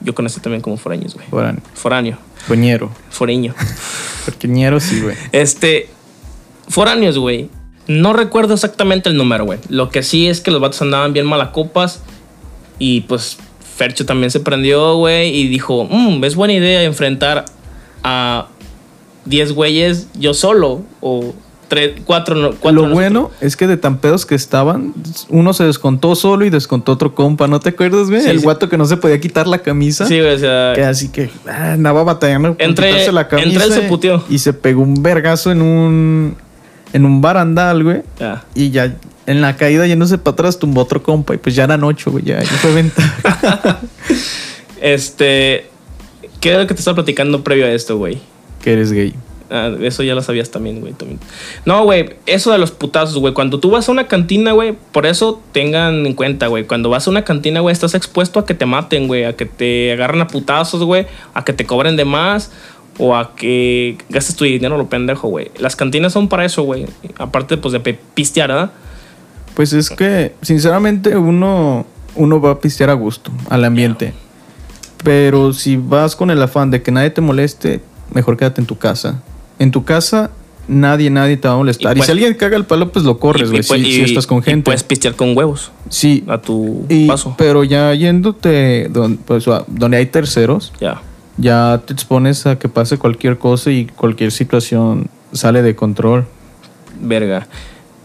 Yo conocí también como foreños, güey. foráneo, Foráneo. coñero. Foreño. Porqueñero sí, güey. Este. Foráneos, güey. No recuerdo exactamente el número, güey. Lo que sí es que los vatos andaban bien malacopas. Y pues Fercho también se prendió, güey. Y dijo: "Mm, Es buena idea enfrentar a 10 güeyes yo solo. O 4 no, cuatro Lo nosotros". bueno es que de tan pedos que estaban, uno se descontó solo y descontó otro compa. ¿No te acuerdas, güey? Sí, el sí. guato que no se podía quitar la camisa. Sí, güey, o sea. Que así que ah, andaba batallando Entre- la camisa. entre él se puteó. Y se pegó un vergazo en un, en un barandal, güey. Y ya en la caída yéndose para atrás tumbó otro compa. Y pues ya eran ocho, güey. Ya, ya fue ventaja. *laughs* Este. ¿Qué era lo que te estaba platicando previo a esto, güey? que eres gay. Ah, eso ya lo sabías también, güey. también. No, güey, eso de los putazos, güey. Cuando tú vas a una cantina, güey, por eso tengan en cuenta, güey. Cuando vas a una cantina, güey, estás expuesto a que te maten, güey. A que te agarren a putazos, güey. A que te cobren de más. O a que gastes tu dinero, lo pendejo, güey. Las cantinas son para eso, güey. Aparte, pues, de pistear, ¿verdad? Pues es que, sinceramente, uno, uno va a pistear a gusto, al ambiente. Pero si vas con el afán de que nadie te moleste, mejor quédate en tu casa. En tu casa, nadie, nadie te va a molestar. Y, pues- si alguien caga el palo, pues lo corres, Y- güey. y, pues, Si, y- si estás con y gente. puedes pistear con huevos sí. a tu Y- paso. pero ya yéndote don- pues, donde hay terceros, Ya. Ya te expones a que pase cualquier cosa y cualquier situación sale de control. Verga.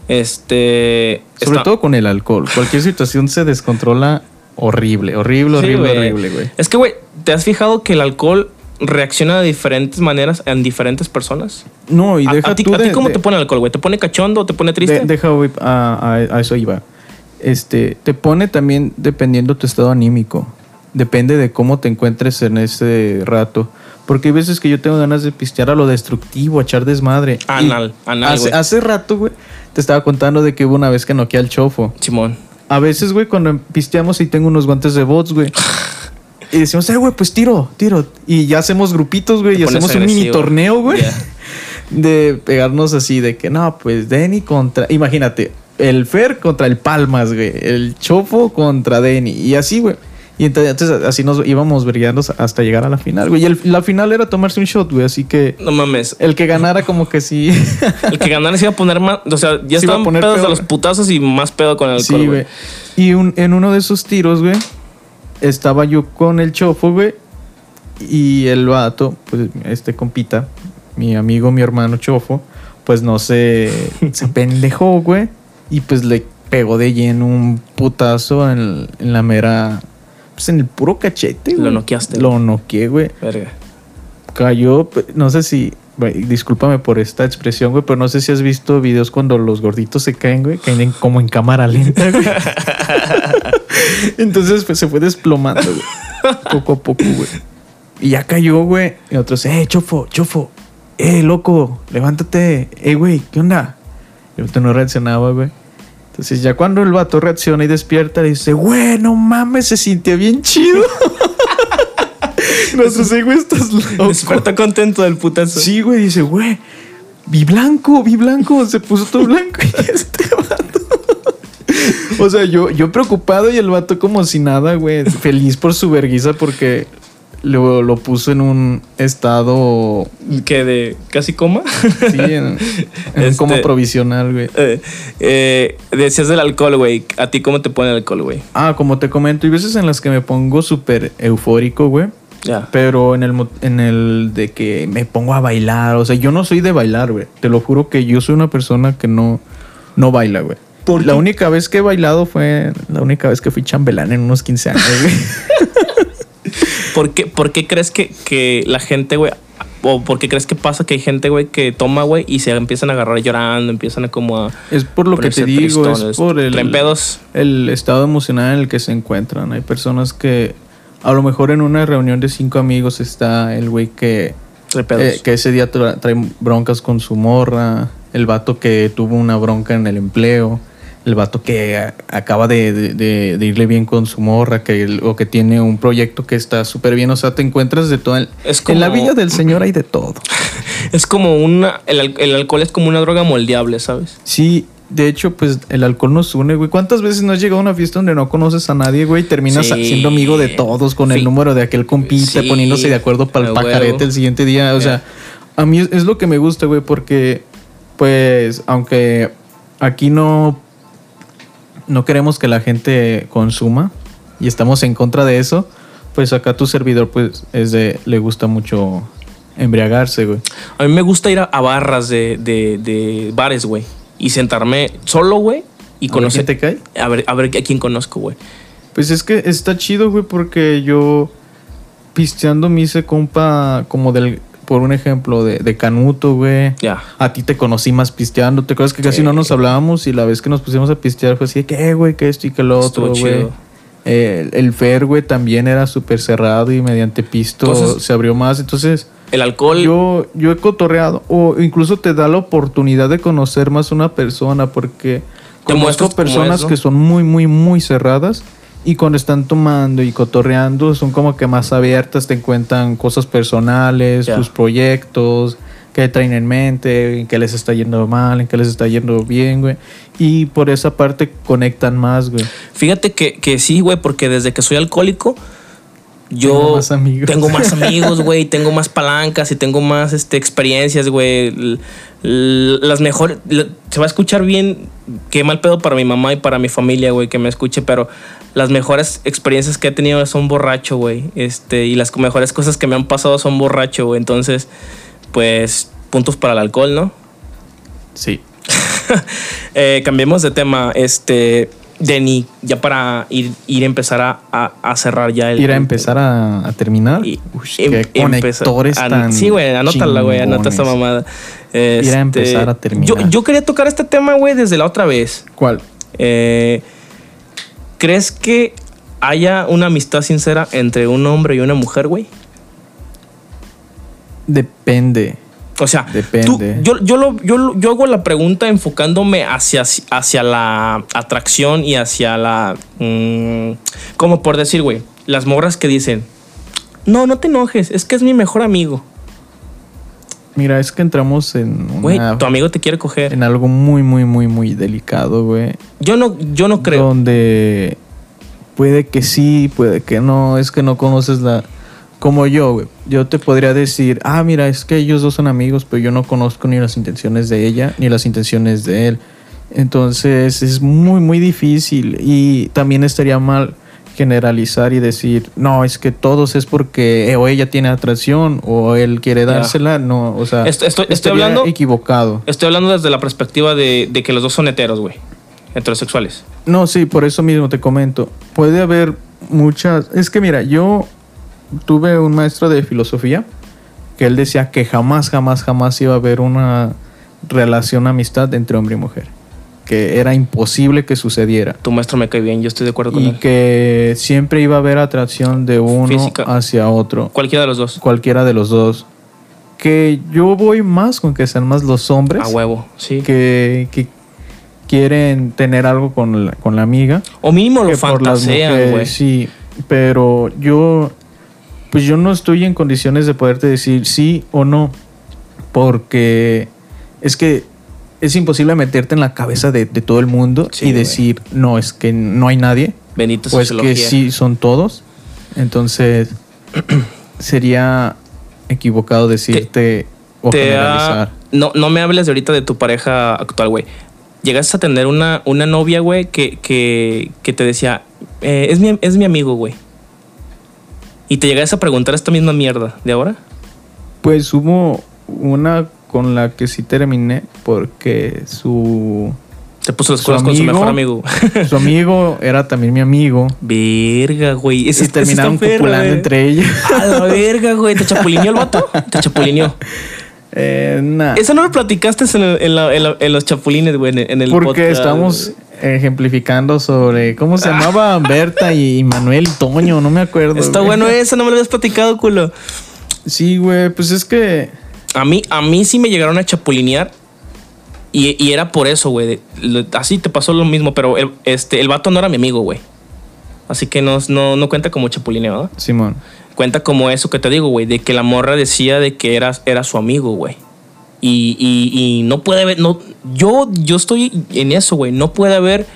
Este. Sobre está- todo con el alcohol. Cualquier situación se descontrola horrible, horrible, horrible, horrible, güey. Es que, güey, ¿te has fijado que el alcohol reacciona de diferentes maneras en diferentes personas? No, y ¿A- deja ¿A, a ti de- cómo de- te pone el alcohol, güey? ¿Te pone cachondo o te pone triste? de- deja, güey, a, a- a eso iba. Este, te pone también dependiendo tu estado anímico. Depende de cómo te encuentres en ese rato. Porque hay veces que yo tengo ganas de pistear a lo destructivo, a echar desmadre. Y Anal, anal, hace, rato, güey, te estaba contando de que hubo una vez que noqueé al chofo. Simón. A veces, güey, cuando pisteamos y tengo unos guantes de bots, güey. *laughs* Y decimos, eh, güey, pues tiro, tiro. Y ya hacemos grupitos, güey, y hacemos un mini torneo, güey. *laughs* De pegarnos así, de que no, pues Denny contra. Imagínate, el Fer contra el Palmas, güey. El Chofo contra Denny. Y así, güey. Y entonces, entonces así nos íbamos brillando hasta llegar a la final, güey. Y el- la final era tomarse un shot, güey. Así que No mames. el que ganara, como que sí. *laughs* El que ganara se iba a poner más. O sea, ya Se a estaban poner pedos peor, de los putazos y más pedo con el alcohol, Sí, güey. güey. Y un- en uno de esos tiros, güey, estaba yo con el chofo, güey. Y el vato, pues este compita, mi amigo, mi hermano chofo, pues no se, *laughs* se pendejó, güey. Y pues le pegó de lleno un putazo en, en la mera, pues en el puro cachete, Lo güey. noqueaste, Lo noqueé, güey. Verga. Cayó, pe- no sé si, güey, discúlpame por esta expresión, güey, pero no sé si has visto videos cuando los gorditos se caen, güey, caen en- como en cámara lenta, güey. *laughs* Entonces pues, se fue desplomando, güey. Poco a poco, güey. Y ya cayó, güey. Y otros, eh, chofo, chofo. Eh, loco, levántate. Eh, güey, ¿qué onda? Y el vato no reaccionaba, güey. Entonces ya cuando el vato reacciona y despierta, le dice, güey, no mames, se sintió bien chido. *laughs* Nosotros, eh, güey, estás loco. Despertó contento del putazo. Sí, güey, dice, güey, vi blanco, vi blanco, se puso todo blanco *laughs* y este vato. o sea, yo, yo preocupado y el vato como si nada, güey, feliz por su verguiza porque lo, lo puso en un estado. Que de casi coma. Sí, en, en *laughs* un Este- coma provisional, güey. Eh, eh, decías del alcohol, güey. ¿A ti cómo te pone el alcohol, güey? Ah, como te comento, hay veces en las que me pongo súper eufórico, güey. Ya. Pero en el, mo- en el de que me pongo a bailar, o sea, yo no soy de bailar, güey. Te lo juro que yo soy una persona que no, no baila, güey. ¿Por La qué? única vez que he bailado fue la única vez que fui chambelán en unos 15 años, güey. *laughs* ¿Por qué, por qué crees que, que la gente, güey, o por qué crees que pasa que hay gente, güey, que toma, güey, y se empiezan a agarrar llorando, empiezan a como a... es por lo que te digo, tristones, es por el, el estado emocional en el que se encuentran. Hay personas que a lo mejor en una reunión de cinco amigos está el güey que. Eh, que ese día tra- trae broncas con su morra, el vato que tuvo una bronca en el empleo, el vato que acaba de, de- de- irle bien con su morra, que el- o que tiene un proyecto que está súper bien, o sea, te encuentras de todo. el- Es En la como- vida del Señor *laughs* hay de todo. Es como una... El, el alcohol es como una droga moldeable, ¿sabes? Sí, de hecho, pues el alcohol nos une, güey. ¿Cuántas veces no has llegado a una fiesta donde no conoces a nadie, güey? y Terminas Sí. siendo amigo de todos con el Sí. número de aquel compite, Sí. poniéndose de acuerdo para el pajarete el siguiente día. O sea, a mí es lo que me gusta, güey, porque, pues, aunque aquí no, no queremos que la gente consuma y estamos en contra de eso, pues acá tu servidor, pues, es de, le gusta mucho embriagarse, güey. A mí me gusta ir a, a barras de, de, de bares, güey. Y sentarme solo, güey. Y A conocer... quién te cae. A ver, a ver a quién conozco, güey. Pues es que está chido, güey, porque yo pisteando me hice compa como del, por un ejemplo, de, de Canuto, güey. Ya. A ti te conocí más pisteando. ¿Te acuerdas que casi no nos hablábamos? Y la vez que nos pusimos a pistear fue así de que, eh, güey, que esto y que lo Estuvo otro, güey. Eh, el Fer, güey, también era súper cerrado y mediante pisto se abrió más. Entonces, El alcohol... yo, yo he cotorreado. O incluso te da la oportunidad de conocer más una persona porque Te conozco personas que son muy, muy, muy cerradas y cuando están tomando y cotorreando son como que más abiertas, te cuentan cosas personales, Ya. sus proyectos, qué traen en mente, en qué les está yendo mal, en qué les está yendo bien, güey. Y por esa parte conectan más, güey. Fíjate que, que sí, güey, porque desde que soy alcohólico, yo Tengo más *laughs* amigos. güey, tengo más palancas y tengo más este, experiencias, güey. Las mejores, se va a escuchar bien, qué mal pedo para mi mamá y para mi familia, güey, que me escuche, pero las mejores experiencias que he tenido son borracho, güey. Este, y las mejores cosas que me han pasado son borracho, güey. Entonces, pues, puntos para el alcohol, ¿no? Sí. *laughs* Eh, cambiemos de tema. Este, Denny, ya para ir, ir a empezar a, a- a cerrar ya el. Ir a empezar a, a terminar. Y- Ush, em- qué conectores an- tan Sí, güey, anótala, güey, anota esa mamada. Este, Ir a empezar a terminar. Yo, yo quería tocar este tema, güey, desde la otra vez. ¿Cuál? Eh, ¿Crees que haya una amistad sincera entre un hombre y una mujer, güey? Depende. O sea, Depende. tú- yo, yo, lo- yo, yo hago la pregunta enfocándome hacia, hacia la atracción y hacia la... mm, como por decir, güey, las morras que dicen, no, no te enojes, es que es mi mejor amigo. Mira, es que entramos en Güey, tu amigo te quiere coger. en algo muy, muy, muy, muy delicado, güey. Yo no, yo no creo. Donde puede que sí, puede que no. Es que no conoces la. Como yo, güey. Yo te podría decir, ah, mira, es que ellos dos son amigos, pero yo no conozco ni las intenciones de ella ni las intenciones de él. Entonces es muy, muy difícil. Y también estaría mal generalizar y decir, no, es que todos es porque o ella tiene atracción o él quiere dársela. No, o sea, Esto- estoy- hablando- equivocado. Estoy hablando desde la perspectiva de, de que los dos son heteros, güey. Heterosexuales. No, sí, por eso mismo te comento. Puede haber muchas. Es que mira, yo tuve un maestro de filosofía que él decía que jamás, jamás, jamás iba a haber una relación amistad entre hombre y mujer. Que era imposible que sucediera. Tu maestro me cae bien, yo estoy de acuerdo con Y él. que siempre iba a haber atracción de uno Física. hacia otro. Cualquiera de los dos. Cualquiera de los dos. Que yo voy más con que sean más los hombres A huevo, sí. que, que quieren tener algo con la, con la amiga O mínimo lo fantasean, güey. Sí, pero yo, pues yo no estoy en condiciones de poderte decir sí o no, porque es que es imposible meterte en la cabeza de, de todo el mundo Sí, y decir no, es que no hay nadie, Bendito pues que sí son todos. Entonces, *clears throat* sería equivocado decirte o Te ha- generalizar. no, no me hables de ahorita de tu pareja actual, güey. Llegaste a tener una, una novia, güey, que, que, que te decía, eh, es, mi, es mi amigo, güey. Y te llegaste a preguntar esta misma mierda de ahora. Pues hubo una con la que sí terminé porque su, Te puso las cosas con su mejor amigo. *laughs* su amigo era también mi amigo. verga, güey. Ese- y terminaron copulando güey. entre ellos. A la *laughs* verga, güey. ¿Te chapulineó el vato? Te chapulineó. Eh, nah. Eso no lo platicaste en, el- en la- en la- en los chapulines, güey, en, el Porque podcast. estamos ejemplificando sobre cómo se llamaba Berta y, Manuel Toño, no me acuerdo. Está güey. bueno eso, no me lo habías platicado, culo. Sí, güey, pues es que A mí, a mí sí me llegaron a chapulinear. Y, y era por eso, güey. Así te pasó lo mismo, pero el, este, el vato no era mi amigo, güey. Así que no, no, no cuenta como chapulineo, ¿no? Simón. Cuenta como eso que te digo, güey, de que la morra decía de que era, era su amigo, güey. Y, y- y no puede haber, no, yo, yo estoy en eso, güey. No puede haber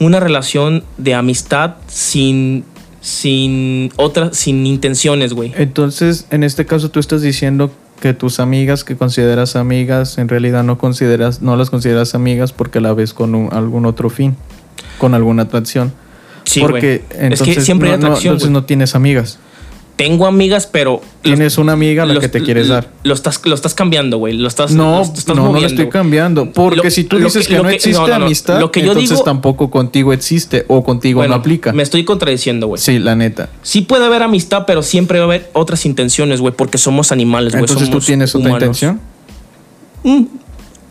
una relación de amistad sin, sin otras, sin intenciones, güey. Entonces, en este caso tú estás diciendo que tus amigas que consideras amigas en realidad no consideras no las consideras amigas porque la ves con un- algún otro fin, con alguna atracción. Sí, porque entonces, es que siempre no, hay no, atracción. entonces no tienes amigas. Tengo amigas, pero. Tienes una amiga a la que te quieres dar. Lo estás, lo estás cambiando, güey. Lo estás. No, lo estás no, no lo estoy cambiando. Porque Lo- si tú dices que- no existe no, no, no. amistad, Lo que yo entonces digo- tampoco contigo existe o contigo Bueno, no aplica. Me estoy contradiciendo, güey. Sí, la neta. Sí puede haber amistad, pero siempre va a haber otras intenciones, güey, porque somos animales, güey. Entonces tú tienes otra intención. Mm,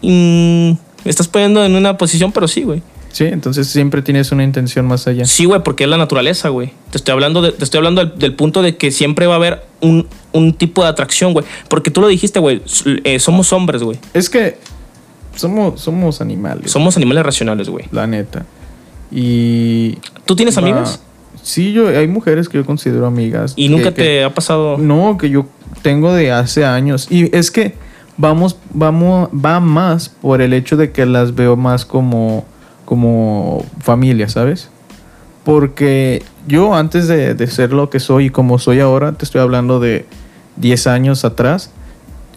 mm, me estás poniendo en una posición, pero sí, güey. Sí, entonces siempre tienes una intención más allá. Sí, güey, porque es la naturaleza, güey. Te estoy hablando, de- te estoy hablando del, del punto de que siempre va a haber un, un tipo de atracción, güey. Porque tú lo dijiste, güey. eh, somos hombres, güey. Es que somos, somos animales, Somos animales racionales, güey. la neta. Y. ¿Tú tienes va- amigas? Sí, yo, hay mujeres que yo considero amigas. Y que- nunca que- te ha pasado. No, que yo tengo de hace años. Y es que vamos, vamos, va más por el hecho de que las veo más como, como familia, ¿sabes? Porque yo antes de, de ser lo que soy y como soy ahora, te estoy hablando de 10 años atrás,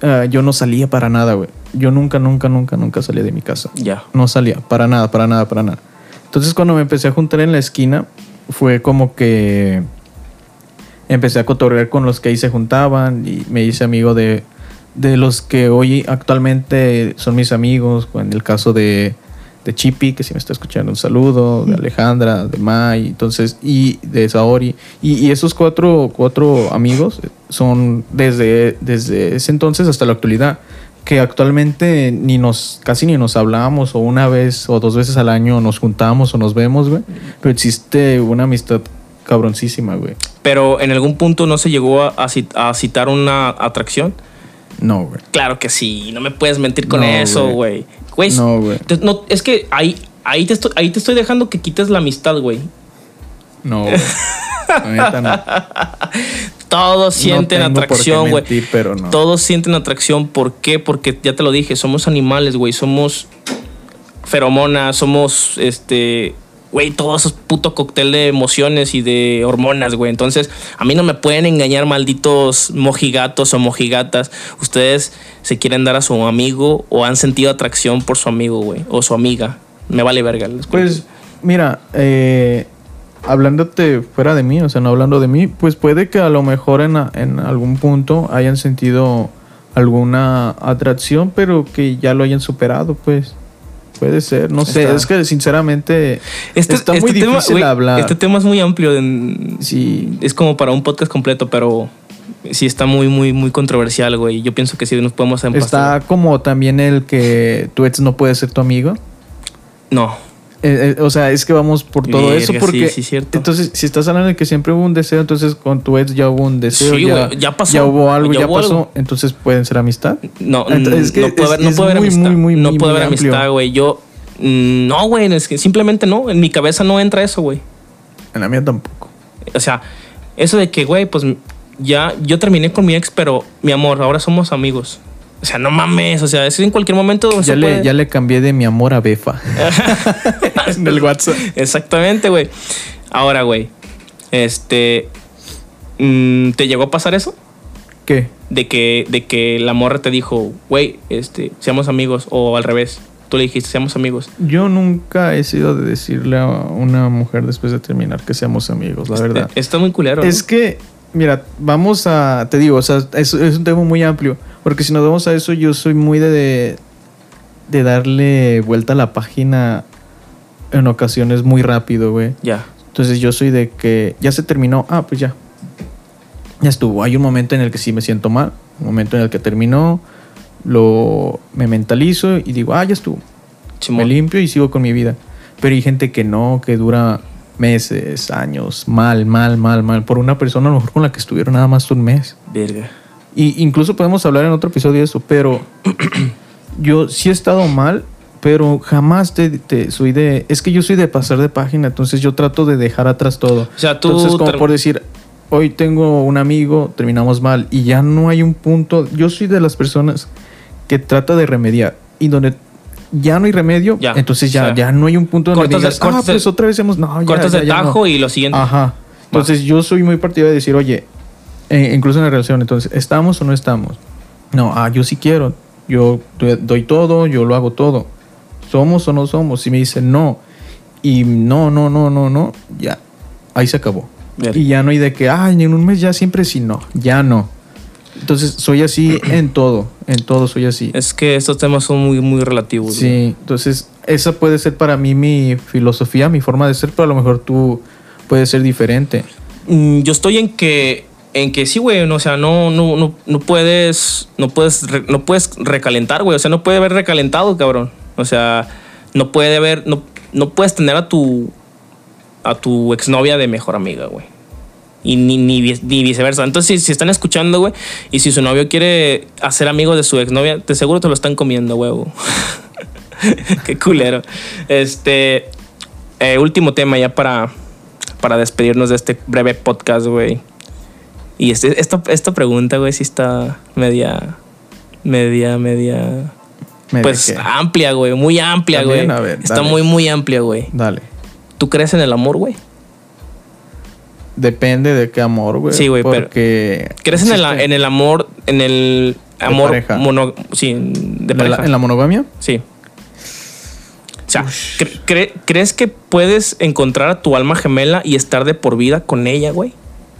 ah, yo no salía para nada, güey. Yo nunca, nunca, nunca, nunca salía de mi casa. Ya. No salía, para nada, para nada, para nada. Entonces cuando me empecé a juntar en la esquina, fue como que empecé a cotorrear con los que ahí se juntaban y me hice amigo de, de los que hoy actualmente son mis amigos. En el caso de, de Chipi, que si me está escuchando, un saludo, de Alejandra, de Mai, entonces, y de Saori. Y, y esos cuatro, cuatro amigos son desde, desde ese entonces hasta la actualidad que actualmente ni nos casi ni nos hablamos o una vez o dos veces al año nos juntamos o nos vemos, güey. Pero existe una amistad cabroncísima, güey. Pero en algún punto no se llegó a, a cit- a citar una atracción. No, güey. Claro que sí. No me puedes mentir con No, eso, güey. No, güey. no, es que ahí, ahí, te estoy, ahí te estoy dejando que quites la amistad, güey. No, güey. No. *laughs* Todos sienten no atracción, güey. no. Todos sienten atracción. ¿Por qué? Porque ya te lo dije, somos animales, güey. Somos feromonas, somos este. Güey, todo esos puto cóctel de emociones y de hormonas, güey. Entonces, a mí no me pueden engañar malditos mojigatos o mojigatas. Ustedes se quieren dar a su amigo o han sentido atracción por su amigo, güey. O su amiga. Me vale verga. Pues, mira, eh, hablándote fuera de mí, o sea, no hablando de mí, pues puede que a lo mejor en, en algún punto hayan sentido alguna atracción, pero que ya lo hayan superado, pues. Puede ser, no sé, Está- es que sinceramente Este, está muy este tema, difícil güey, hablar. Este tema es muy amplio. en- Sí. Es como para un podcast completo, pero sí está muy, muy, muy controversial, güey. Yo pienso que sí nos podemos empastar. Está como también el que tu ex no puede ser tu amigo. No. Eh, eh, o sea, es que vamos por todo eso sí, porque sí, cierto. entonces si estás hablando de que siempre hubo un deseo, entonces con tu ex ya hubo un deseo, Sí, ya, ya pasó. ya hubo algo, Ya ya, hubo pasó, algo. entonces pueden ser amistad. No, Entonces, es que no puede haber, no puede haber muy, amistad. muy, muy, no puede haber amistad, güey. Yo. mm, No, güey. Es que simplemente no. En mi cabeza no entra eso, güey. En la mía tampoco. O sea, eso de que, güey, pues ya yo terminé con mi ex, pero mi amor, ahora somos amigos. O sea, no mames. O sea, eso en cualquier momento. se Ya le, puede- ya le cambié de mi amor a Befa. *laughs* en el WhatsApp. Exactamente, güey. Ahora, güey. Este. mm, ¿te llegó a pasar eso? ¿Qué? De que, de que la morra te dijo, güey, este, seamos amigos, o al revés, tú le dijiste, seamos amigos. Yo nunca he sido de decirle a una mujer después de terminar que seamos amigos, la verdad. Este, Está muy culero. Es ¿no? que, mira, vamos a. Te digo, o sea, es, es un tema muy amplio. Porque si nos vamos a eso, yo soy muy de, de. de darle vuelta a la página en ocasiones muy rápido, güey. Ya. Entonces yo soy de que ya se terminó. Ah, pues ya. Ya estuvo. Hay un momento en el que sí me siento mal. Un momento en el que terminó. Lo. Me mentalizo y digo, ah, ya estuvo. Me limpio y sigo con mi vida. Pero hay gente que no, que dura meses, años, mal, mal, mal, mal. Por una persona a lo mejor con la que estuvieron nada más un mes. Verga. Y incluso podemos hablar en otro episodio de eso, pero *clears throat* yo sí he estado mal, pero jamás te, te- soy de... Es que yo soy de pasar de página, entonces yo trato de dejar atrás todo. O sea, tú Entonces, como por decir, hoy tengo un amigo, terminamos mal y ya no hay un punto. Yo soy de las personas que trata de remediar y donde ya no hay remedio, Ya, entonces ya, o sea, ya no hay un punto donde de- digas, ah, cortas de- pues otra vez hemos... No, ya, cortas ya, de ya no". tajo y lo siguiente. Ajá. Entonces yo soy muy partidario de decir, oye, eh, incluso en la relación, entonces, ¿estamos o no estamos? No, ah, yo sí quiero. Yo do- doy todo, yo lo hago todo. ¿Somos o no somos? Si me dicen no, y no, no, no, no, no, ya, ahí se acabó. Y ya no hay de que, ay, en un mes ya siempre sí, no, ya no. Entonces soy así en todo, en todo soy así. Es que estos temas son muy, muy relativos. güey. Sí, entonces esa puede ser para mí mi filosofía, mi forma de ser, pero a lo mejor tú puedes ser diferente. Mm, yo estoy en que en que sí, güey, no, o sea, no no no no puedes no puedes no puedes recalentar, güey, o sea, no puede haber recalentado, cabrón. O sea, no puede haber no no puedes tener a tu a tu exnovia de mejor amiga, güey. Y ni, ni, vi- ni viceversa. Entonces, si, si están escuchando, güey, y si su novio quiere hacer amigo de su exnovia, te seguro te lo están comiendo, huevo. *laughs* Qué culero. Este. eh, último tema ya para, para despedirnos de este breve podcast, güey. Y este, esta, esta pregunta, güey, sí está media. Media, media. Me Pues amplia, güey. Muy amplia, güey. También, a ver, Está muy, muy amplia, güey. Dale. ¿Tú crees en el amor, güey? Depende de qué amor, güey. Sí, güey, pero- Porque. ¿Crees en el, existe- en el amor, en el amor pareja. mono, sí, de en la- pareja? en la monogamia? Sí. O sea, cre- cre- ¿crees que puedes encontrar a tu alma gemela y estar de por vida con ella, güey?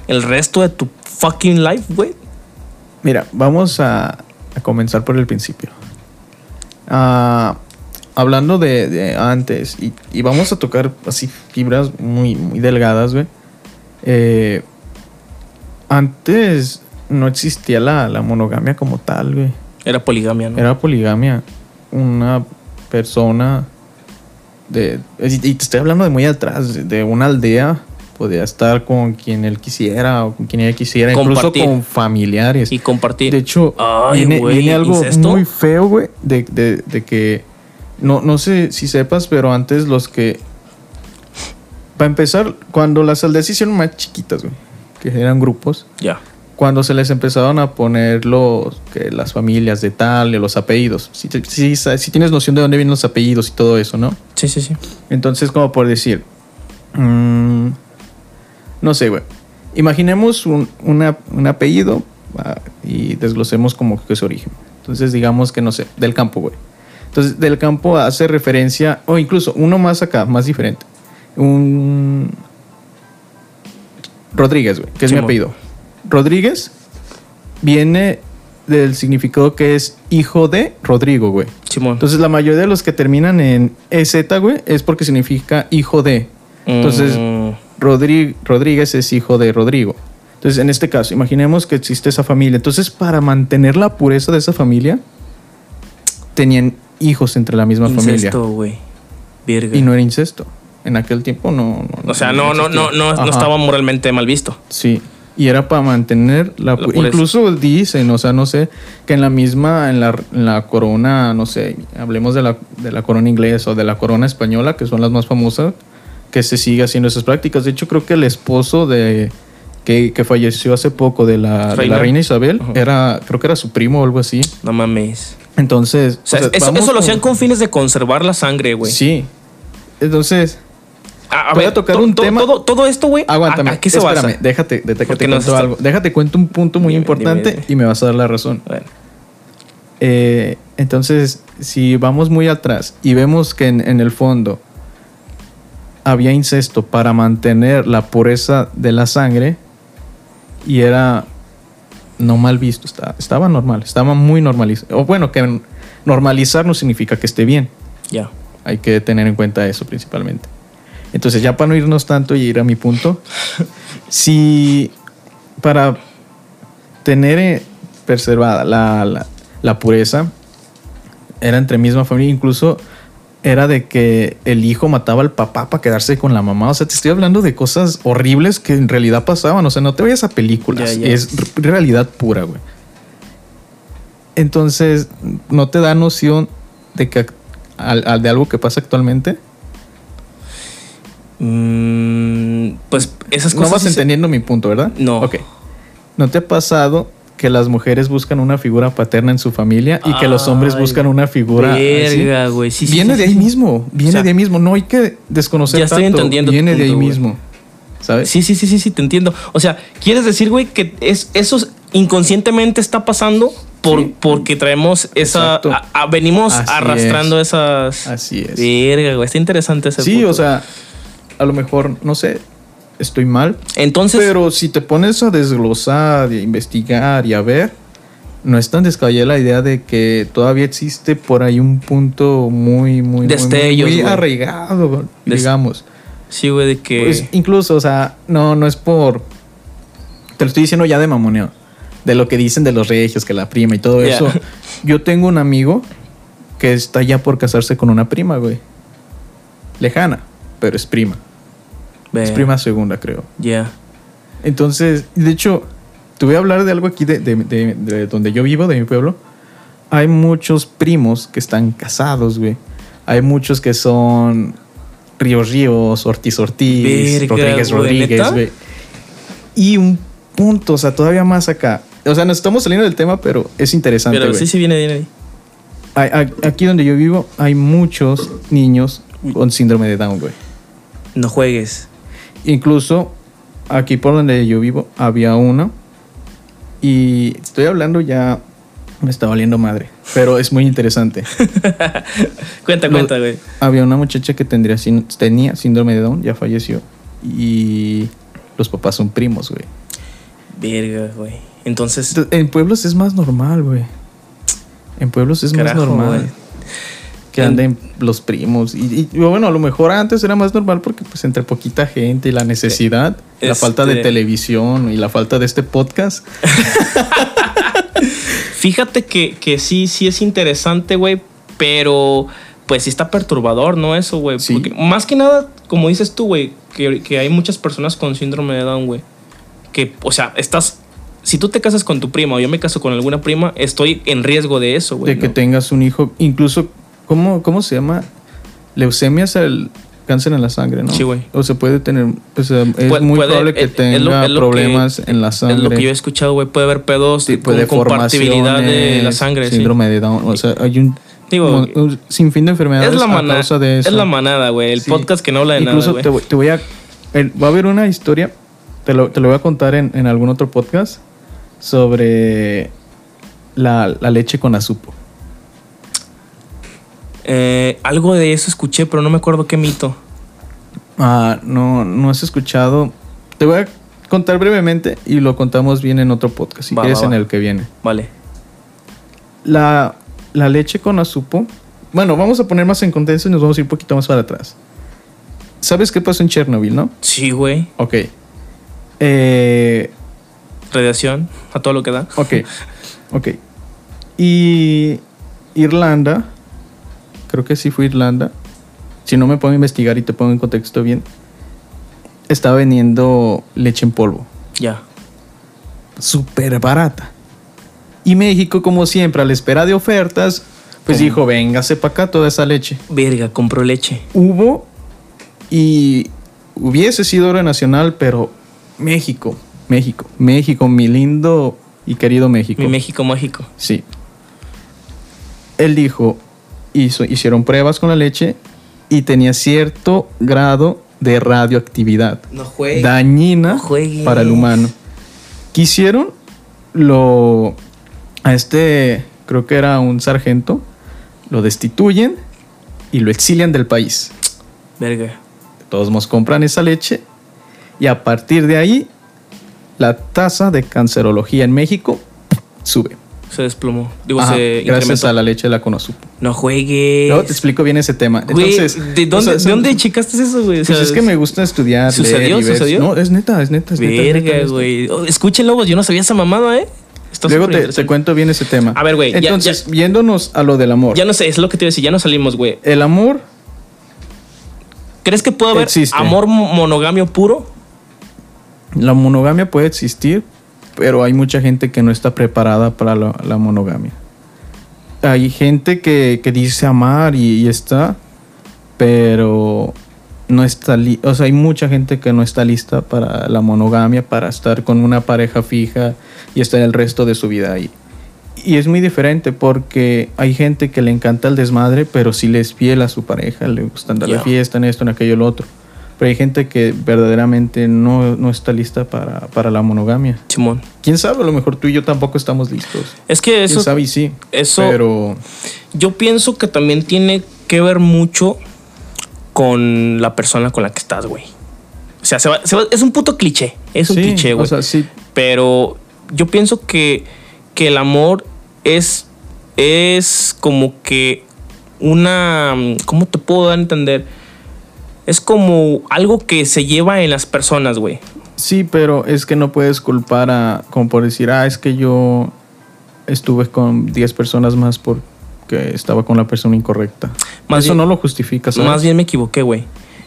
El resto de tu fucking life, güey. Mira, vamos a, a comenzar por el principio. Ah, hablando de, de antes, y, y vamos a tocar así fibras muy, muy delgadas, güey. Eh, antes no existía la, la monogamia como tal, güey. Era poligamia, ¿no? Era poligamia. Una persona de. Y te estoy hablando de muy atrás, de- una aldea. Podía estar con quien él quisiera o con quien ella quisiera, incluso Compartir. con familiares. Y compartir. De hecho, Ay, viene, algo ¿incesto? muy feo, güey, de, de- de que. No, no sé si sepas, pero antes los que. Para empezar, cuando las aldeas se hicieron más chiquitas, güey, que eran grupos, ya. cuando se les empezaron a poner los que las familias de tal, los apellidos. Si, tienes noción de dónde vienen los apellidos y todo eso, ¿no? Sí, sí, sí. Entonces, como por decir, mm, no sé, güey. Imaginemos un, una- un apellido ah, y desglosemos como que su origen. Entonces, digamos que no sé, del campo, güey. Entonces, del campo hace referencia, o incluso uno más acá, más diferente. Un Rodríguez, güey, que es mi apellido. Rodríguez viene del significado que es hijo de Rodrigo, güey. Simón. Entonces, la mayoría de los que terminan en EZ, güey, es porque significa hijo de. Entonces, Mm, Rodri- Rodríguez es hijo de Rodrigo. Entonces, en este caso, imaginemos que existe esa familia. Entonces, para mantener la pureza de esa familia, tenían hijos entre la misma incesto, güey. Familia. Y no era incesto. En aquel tiempo no. no o sea, no, no, no, no, no estaba moralmente mal visto. Sí. Y era para mantener la. Incluso dicen, o sea, no sé, que en la misma, en la, en la corona, no sé, hablemos de la, de la corona inglesa o de la corona española, que son las más famosas, que se sigue haciendo esas prácticas. De hecho, creo que el esposo de que, que falleció hace poco de la, de la Reina. reina Isabel Ajá. era, creo que era su primo o algo así. No mames. Entonces, O sea, o sea, eso, eso lo hacían con fines de conservar la sangre, güey. Sí. Entonces, A, a Te voy a tocar to- un to- tema- Todo, todo esto, güey. Aguántame, ¿A, a qué se espérame, basa? déjate, déjate, te cuento algo. Déjate cuento un punto muy Dime, importante dime, dime. y me vas a dar la razón. Bueno, Eh, entonces, si vamos muy atrás y vemos que en, en el fondo había incesto para mantener la pureza de la sangre y era no mal visto, estaba normal, estaba muy normalizado. O bueno, que normalizar no significa que esté bien. ya. Hay que tener en cuenta eso principalmente. Entonces, ya para no irnos tanto y ir a mi punto, si para tener eh, preservada la, la- la pureza, era entre misma familia, incluso era de que el hijo mataba al papá para quedarse con la mamá. O sea, te estoy hablando de cosas horribles que en realidad pasaban. O sea, no te vayas a películas. Es realidad pura, güey. Entonces, ¿no te da noción de que al- al- de algo que pasa actualmente? Mm, pues esas No cosas. vas sí se- entendiendo mi punto, ¿verdad? No. Ok. ¿No te ha pasado que las mujeres buscan una figura paterna en su familia y que los hombres buscan una figura? Verga, güey. Sí, sí, viene sí, de ahí mismo, viene O sea, de ahí mismo. No hay que desconocer ya estoy tanto. entendiendo Viene de ahí mismo, ¿sabes? Sí, sí, sí, sí, sí, te entiendo. O sea, ¿quieres decir, güey, que es, eso es- inconscientemente está pasando por, porque traemos esa. Exacto. a- a- venimos Así arrastrando esas. Así es. Verga, güey. Está interesante ese Sí, punto. o sea, a lo mejor, no sé, estoy mal. Entonces. Pero si te pones a desglosar, y a investigar y a ver, no es tan descabellada la idea de que todavía existe por ahí un punto muy, muy, muy, muy, Destellos, muy güey. arraigado, digamos. sí, güey, de que. Pues incluso, o sea, no, no es por. Te lo estoy diciendo ya de mamoneo. De lo que dicen de los regios, que la prima y todo eso. *laughs* Yo tengo un amigo que está ya por casarse con una prima, güey. Lejana, pero es prima. Es prima segunda, creo. Ya. Entonces, de hecho, te voy a hablar de algo aquí de, de- de- de donde yo vivo, de mi pueblo. Hay muchos primos que están casados, güey. Hay muchos que son Ríos Ríos, Ortiz Ortiz, Verga, Rodríguez Rodríguez, güey. Y un punto, o sea, todavía más acá. O sea, nos estamos saliendo del tema, pero es interesante, Pero sí, sí, viene, viene ahí. Hay- Aquí donde yo vivo hay muchos niños con síndrome de Down, güey. No juegues. Incluso aquí por donde yo vivo había uno. Y estoy hablando ya. Me está valiendo madre. Pero es muy interesante. *laughs* Cuenta, Lo- cuenta, güey. había una muchacha que tendría, tenía síndrome de Down, ya falleció. Y los papás son primos, güey. Verga, güey. Entonces. Entonces, En pueblos es más normal, güey. En pueblos es Carajo, más normal. güey. Que anden los primos. Y, y, bueno, a lo mejor antes era más normal porque pues entre poquita gente y la necesidad, la falta de Este- televisión y la falta de este podcast. *laughs* Fíjate que, que sí, sí es interesante, güey, pero pues sí está perturbador, ¿no? Eso, güey. Sí. Porque Más que nada, como dices tú, güey, que, que hay muchas personas con síndrome de Down, güey. Que, o sea, estás... Si tú te casas con tu prima o yo me caso con alguna prima, estoy en riesgo de eso, güey. de que tengas un hijo, incluso, ¿cómo, cómo se llama? Leucemia es el cáncer en la sangre, ¿no? Sí, güey. O se puede tener, eh, es Puede- muy probable que es- es tenga lo- es lo problemas en la Es sangre. lo que yo he escuchado, güey. Puede haber pedos Sí, con puede compatibilidad de la sangre. sí. síndrome de Down, o sea, hay un, Digo, un- sinfín de enfermedades Es la, a manada, causa de eso. es la manada, güey. El Sí. podcast que no habla de Incluso nada, te, güey. voy- te voy a, el- va a haber una historia, te lo, te lo voy a contar en, en algún otro podcast sobre la, la leche con azupo. Eh, algo de eso escuché, pero no me acuerdo qué mito. Ah, no, no has escuchado. Te voy a contar brevemente y lo contamos bien en otro podcast, si Va, quieres va, en el que viene. Vale. La, la leche con azupo. Bueno, vamos a poner más en contexto y nos vamos a ir un poquito más para atrás. ¿Sabes qué pasó en Chernobyl, no? Sí, güey. Ok. Eh, Radiación, a todo lo que da. ok. Ok. Y Irlanda, creo que sí fue Irlanda. Si no me pongo a investigar y te pongo en contexto bien, estaba vendiendo leche en polvo. Ya. súper barata. Y México, como siempre, a la espera de ofertas, pues ¿Cómo? dijo, véngase para acá toda esa leche. Verga, compró leche. Hubo y hubiese sido oro nacional, pero México, México, México, mi lindo y querido México. Mi México mágico. Sí. Él dijo, hizo, hicieron pruebas con la leche y tenía cierto grado de radioactividad No dañina No para el humano. Quisieron lo a este creo que era un sargento lo destituyen y lo exilian del país. Verga. Todos nos compran esa leche y a partir de ahí la tasa de cancerología en México sube. Se desplomó. Digo, Ajá, se gracias incrementó. a la leche de la Conosupo. No juegues. Luego te explico bien ese tema. Güey, Entonces, ¿de dónde, o sea, ¿de dónde checaste eso, güey? O Pues es que me gusta estudiar. ¿Sucedió? leer y ver. ¿Sucedió? No, es neta, es neta. Es Verga, güey. Oh, Escúchenlo, vos. Yo no sabía esa mamada, ¿eh? Está Luego te, te cuento bien ese tema. A ver, güey, Entonces, ya- yéndonos a lo del amor. Ya no sé, es lo que te iba a decir. Ya no salimos, güey. El amor, ¿Crees que puede haber Existe. amor mo- monogamio puro? la monogamia puede existir, pero hay mucha gente que no está preparada para la, la monogamia. Hay gente que, que dice amar y, y está, pero no está o sea, hay mucha gente que no está lista para la monogamia, para estar con una pareja fija y estar el resto de su vida ahí. Y es muy diferente porque hay gente que le encanta el desmadre, pero sí le es fiel a su pareja, le gusta andar Ya. fiesta, en esto, en aquello, lo otro. Pero hay gente que verdaderamente no, no está lista para, para la monogamia. Simón. ¿Quién sabe? A lo mejor tú y yo tampoco estamos listos. Es que ¿Quién eso, sabe? Y sí. eso- Pero yo pienso que también tiene que ver mucho con la persona con la que estás, güey. O sea, se va- se va- es un puto cliché. Es un sí, cliché, güey. O sea, sí. Pero yo pienso que, que el amor es, es como que una... ¿Cómo te puedo dar a entender? Es como algo que se lleva en las personas, güey. Sí, pero es que no puedes culpar a, como por decir, ah, es que yo estuve con 10 personas más porque estaba con la persona incorrecta. Más Eso bien- no lo justifica, ¿sabes? Más bien me equivoqué, güey.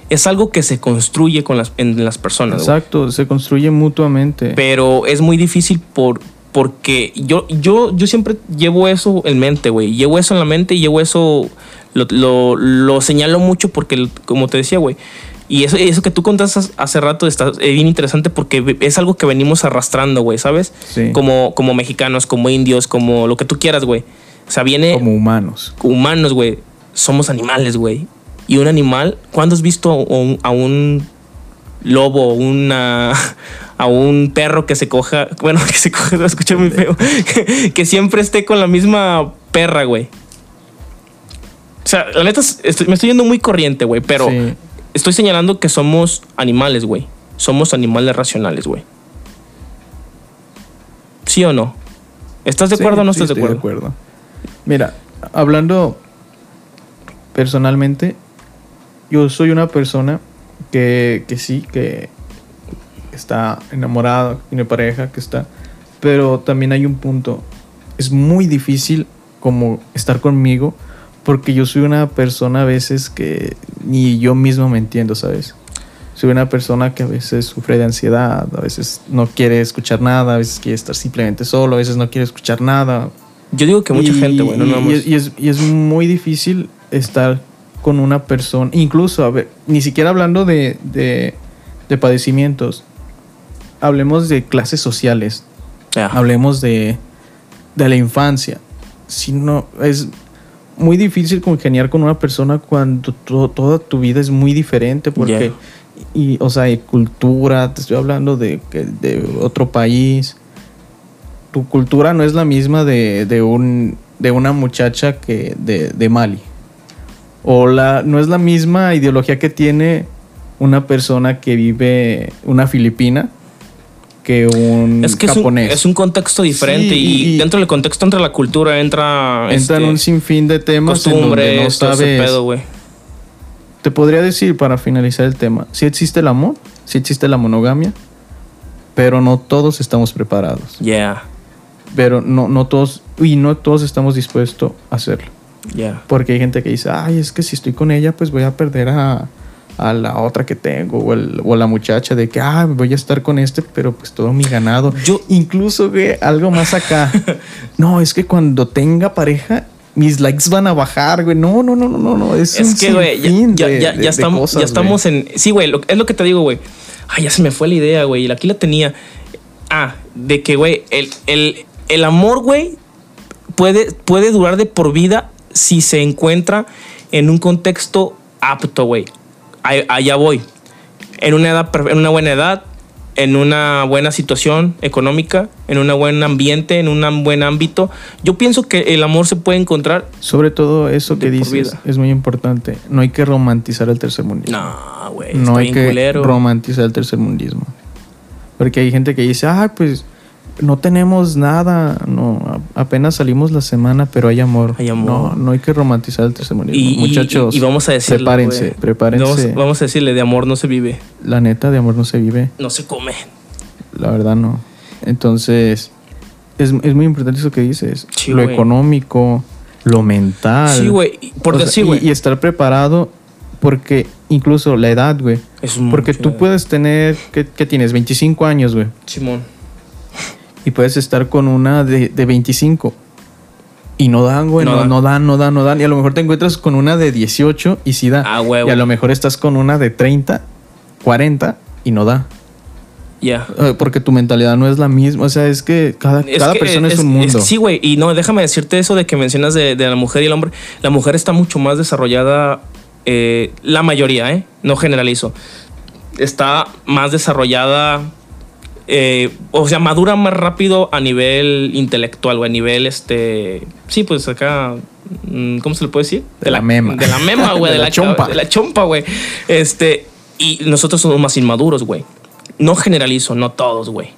Es algo que se construye con las, en las personas, güey. Exacto, se construye mutuamente. Pero es muy difícil por, porque yo, yo, yo siempre llevo eso en mente, güey. Llevo eso en la mente y llevo eso, lo, lo, lo señalo mucho porque, como te decía, güey. Y eso, eso que tú contaste hace rato está eh, bien interesante porque es algo que venimos arrastrando, güey, ¿sabes? Sí. Como, como mexicanos, como indios, como lo que tú quieras, güey. O sea, viene como humanos. humanos, güey. Somos animales, güey. Y un animal, ¿cuándo has visto a un, a un lobo, una, *laughs* a un perro que se coja, *laughs* bueno, que se coja, *laughs* lo escuché muy feo, que, que siempre esté con la misma perra, güey? O sea, la neta, es- estoy- me estoy yendo muy corriente, güey, pero Sí. estoy señalando que somos animales, güey. Somos animales racionales, güey. ¿Sí o no? ¿Estás de Sí, acuerdo o no sí, estás de estoy acuerdo? Mira, hablando personalmente, yo soy una persona que, que sí, que está enamorada, tiene pareja, que está... Pero también hay un punto. Es muy difícil como estar conmigo porque yo soy una persona a veces que ni yo mismo me entiendo, ¿sabes? Soy una persona que a veces sufre de ansiedad, a veces no quiere escuchar nada, a veces quiere estar simplemente solo, a veces no quiere escuchar nada. Yo digo que mucha Y- gente, güey, no y- y es- y, es, muy difícil estar con una persona, incluso, a ver, ni siquiera hablando de, de, de padecimientos, hablemos de clases sociales, Ya. hablemos de, de la infancia. Si no, es muy difícil congeniar con una persona cuando to- toda tu vida es muy diferente, porque, y, o sea, de cultura, te estoy hablando de, de otro país. Tu cultura no es la misma de, de un, de una muchacha que de, de Mali. O la, no es la misma ideología que tiene una persona que vive, una filipina, que un Es que es un, japonés. es un contexto diferente Sí, y, y- dentro del contexto entra la cultura, entra, Entra en este, un sinfín de temas en donde costumbre, no todo ese sabes. pedo, güey. Te podría decir para finalizar el tema, sí existe el amor, sí existe la monogamia, pero no todos estamos preparados. Yeah, Pero no, no todos, y no todos estamos dispuestos a hacerlo. yeah. Porque hay gente que dice, ay, es que si estoy con ella, pues voy a perder a, a la otra que tengo, o, el- o la muchacha de que, ah, voy a estar con este, pero pues todo mi ganado. Yo- Incluso, güey, algo más acá. *laughs* no, es que cuando tenga pareja, mis likes van a bajar, güey. No, no, no, no, no, no. Es, Es un que, güey, ya, ya, de- ya- de- ya de estamos, cosas, ya estamos en... Sí, güey, lo- es lo que te digo, güey. Ay, ya se me fue la idea, güey. y Aquí la tenía. Ah, de que, güey, el, el, el amor, güey, puede, puede durar de por vida si se encuentra en un contexto apto, güey. Allá voy. en una edad, en una buena edad, en una buena situación económica, en un buen ambiente, en un buen ámbito. Yo pienso que el amor se puede encontrar. Sobre todo eso que dices es muy importante. No hay que romantizar el tercermundismo. No, güey, no hay que culero. romantizar el tercermundismo. Porque hay gente que dice, ah, pues no tenemos nada, no, apenas salimos la semana, pero hay amor. Hay amor. No, no hay que romantizar el. Y, y- Muchachos, y- y vamos a decirle, prepárense, prepárense. Vamos, vamos a decirle, de amor no se vive, La neta de amor no se vive, no se come. la verdad no. Entonces, es, es muy importante eso que dices. Sí, lo económico, lo mental. Sí, güey, y- por O sea, güey. y, estar preparado porque incluso la edad, güey. Porque tú puedes tener, ¿qué, qué tienes? 25 años, güey. Simón. Y puedes estar con una de, de 25. Y no dan, güey. No No, dan. no dan, no dan, no dan. Y a lo mejor te encuentras con una de 18 y sí da. Ah, huevo. Y a lo mejor estás con una de 30, 40 y no da. Ya. Eh, Porque tu mentalidad no es la misma. O sea, es que cada, Es cada que persona es, es- un mundo. es- sí, güey. Y no, déjame decirte eso de que mencionas de, de la mujer y el hombre. La mujer está mucho más desarrollada, eh, la mayoría, ¿eh? No generalizo. Está más desarrollada, eh, o sea, madura más rápido a nivel intelectual o a nivel, este... Sí, pues acá... mm, ¿Cómo se le puede decir? De la mema. De la mema, *laughs* güey. De de, la la chompa. De la chompa, güey. Este... Y nosotros somos más inmaduros, güey. No generalizo, no todos, güey.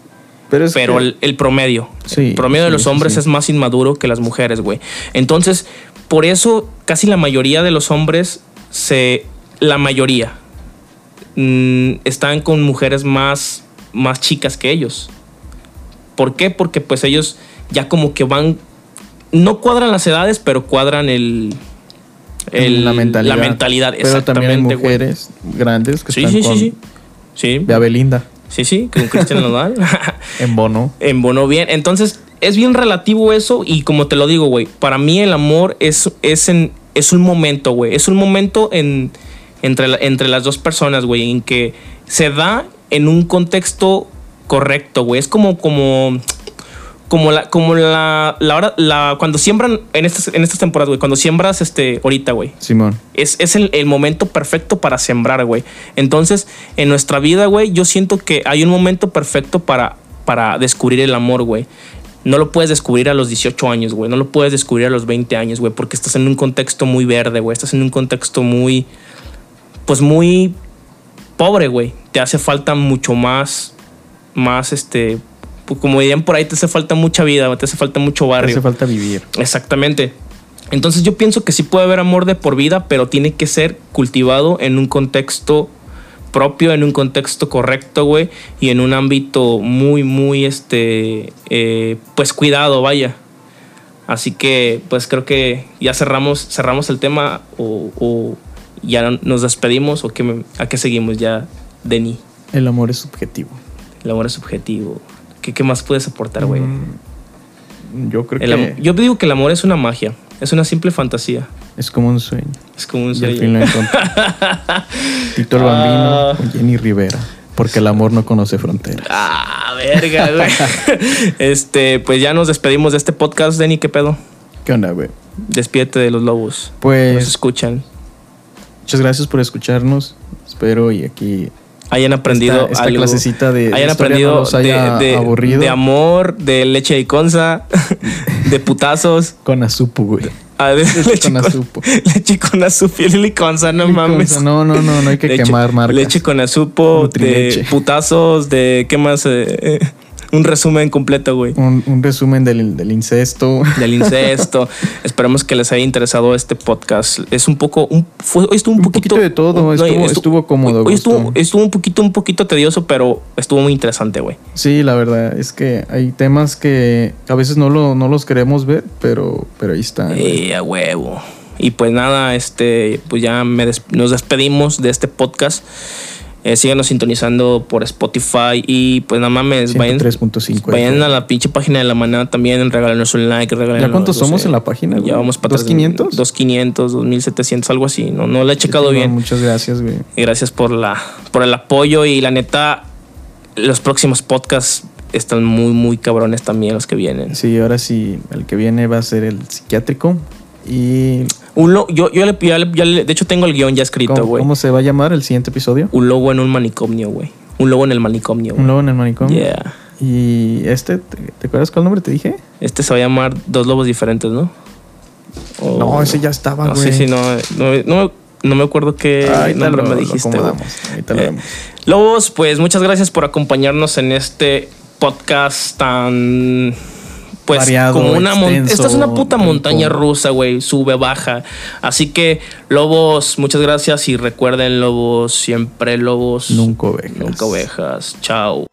Pero, es Pero que- el, el promedio. Sí, el promedio de los hombres sí. es más inmaduro que las mujeres, güey. Entonces, por eso casi la mayoría de los hombres se. La mayoría. mm, están con mujeres más, más chicas que ellos. ¿Por qué? Porque pues ellos ya como que van. No cuadran las edades, pero cuadran el. el- la mentalidad. La mentalidad, Pero también hay exactamente, güey. mujeres grandes que Sí, están sí, sí, con... sí. Sí, Ve a Belinda. sí, sí, con Cristian Nodal. *laughs* En Bono. embonó bien. Entonces, es bien relativo eso y como te lo digo, güey, para mí el amor es, es, en, es un momento, güey. Es un momento en, entre, la- entre las dos personas, güey, en que se da en un contexto correcto, güey. Es como, como, como la, como la, la hora, la, cuando siembran en estas, en estas temporadas, güey, cuando siembras este, ahorita, güey. Simón. Es, es el, el momento perfecto para sembrar, güey. Entonces, en nuestra vida, güey, yo siento que hay un momento perfecto para, para descubrir el amor, güey. No lo puedes descubrir a los 18 años, güey. No lo puedes descubrir a los 20 años, güey. Porque estás en un contexto muy verde, güey. Estás en un contexto muy... Pues muy pobre, güey. Te hace falta mucho más... Más, este... pues, Como dirían por ahí, te hace falta mucha vida, te hace falta mucho Te barrio. hace falta vivir. Exactamente. Entonces yo pienso que sí puede haber amor de por vida, pero tiene que ser cultivado en un contexto propio, en un contexto correcto, güey, y en un ámbito muy, muy, este, eh, pues cuidado, vaya. Así que, pues creo que ya cerramos, cerramos el tema o, o ya nos despedimos o qué, a qué seguimos ya, Denny. El amor es subjetivo. El amor es subjetivo. ¿Qué, qué más puedes aportar, güey? Mm, Yo creo El que Yo digo que el amor es una magia, es una simple fantasía. es como un sueño. Es como un Y al sueño. fin lo encontré. *laughs* Tito el Ah. Bambino o Jenny Rivera. Porque el amor no conoce fronteras. Ah, verga, güey. *laughs* este, pues ya nos despedimos de este podcast, Denny, ¿qué pedo? ¿Qué onda, güey? Despídete de los lobos. Nos Pues escuchan. Muchas gracias por escucharnos. Espero y aquí Hayan aprendido esta, esta algo. clasecita de, hayan aprendido no haya de, de- aburrido de amor, de leche y conza, *laughs* de putazos. con azupu, güey. ah, de leche, con azupo. *laughs* Leche con azupo y conza, no mames. No, no, no, no hay que leche, quemar marcas. Leche con azupo, de putazos, de qué más. Eh, eh, un resumen completo, güey. Un, un resumen del, del incesto. Del *laughs* incesto. Esperemos que les haya interesado este podcast. Es un poco. Un, fue, hoy estuvo un, Un poquito. poquito de todo, estuvo- estuvo cómodo, Hoy estuvo, estuvo un poquito, un poquito tedioso, pero estuvo muy interesante, güey. Sí, la verdad es que hay temas que a veces no, lo, no los queremos ver, pero, pero ahí está. güey. Eh, a huevo. Y pues nada, este, pues ya me des- nos despedimos de este podcast. Eh, síganos sintonizando por Spotify y pues nada mames, vayan, 103.5. vayan a la pinche página de la manada también, regálenos un like, regálenos, ¿Ya cuántos sé. somos en la página? güey? Ya vamos para atrás. ¿2500? 2500, 2700, algo así. No, no lo he checado Sí, bien. Muchas gracias, güey. Y gracias por, la, por el apoyo y la neta, los próximos podcasts están muy, muy cabrones también los que vienen. Sí, ahora sí, el que viene va a ser el psiquiátrico. Y. Un lo- yo, yo le, ya le- ya le- de hecho tengo el guion ya escrito, ¿Cómo, güey. cómo se va a llamar el siguiente episodio? Un lobo en un manicomio, güey. Un lobo en el manicomio, Un güey. lobo en el manicomio. Yeah. Y este, ¿te, te acuerdas cuál nombre te dije? Este se va a llamar Dos Lobos Diferentes, ¿no? O- No, ese ya estaba, No, güey. sí, sí, no, no, no, no me acuerdo qué Ahorita nombre lo- me lo dijiste. güey. acomodamos, ahorita lo Eh, vemos. Lobos, pues muchas gracias por acompañarnos en este podcast tan. Pues Variado, como una mon- extenso, Esta es una puta rico. montaña rusa, güey. Sube, baja. Así que, Lobos, muchas gracias y recuerden, Lobos, siempre Lobos. Nunca ovejas. Nunca ovejas. Chao.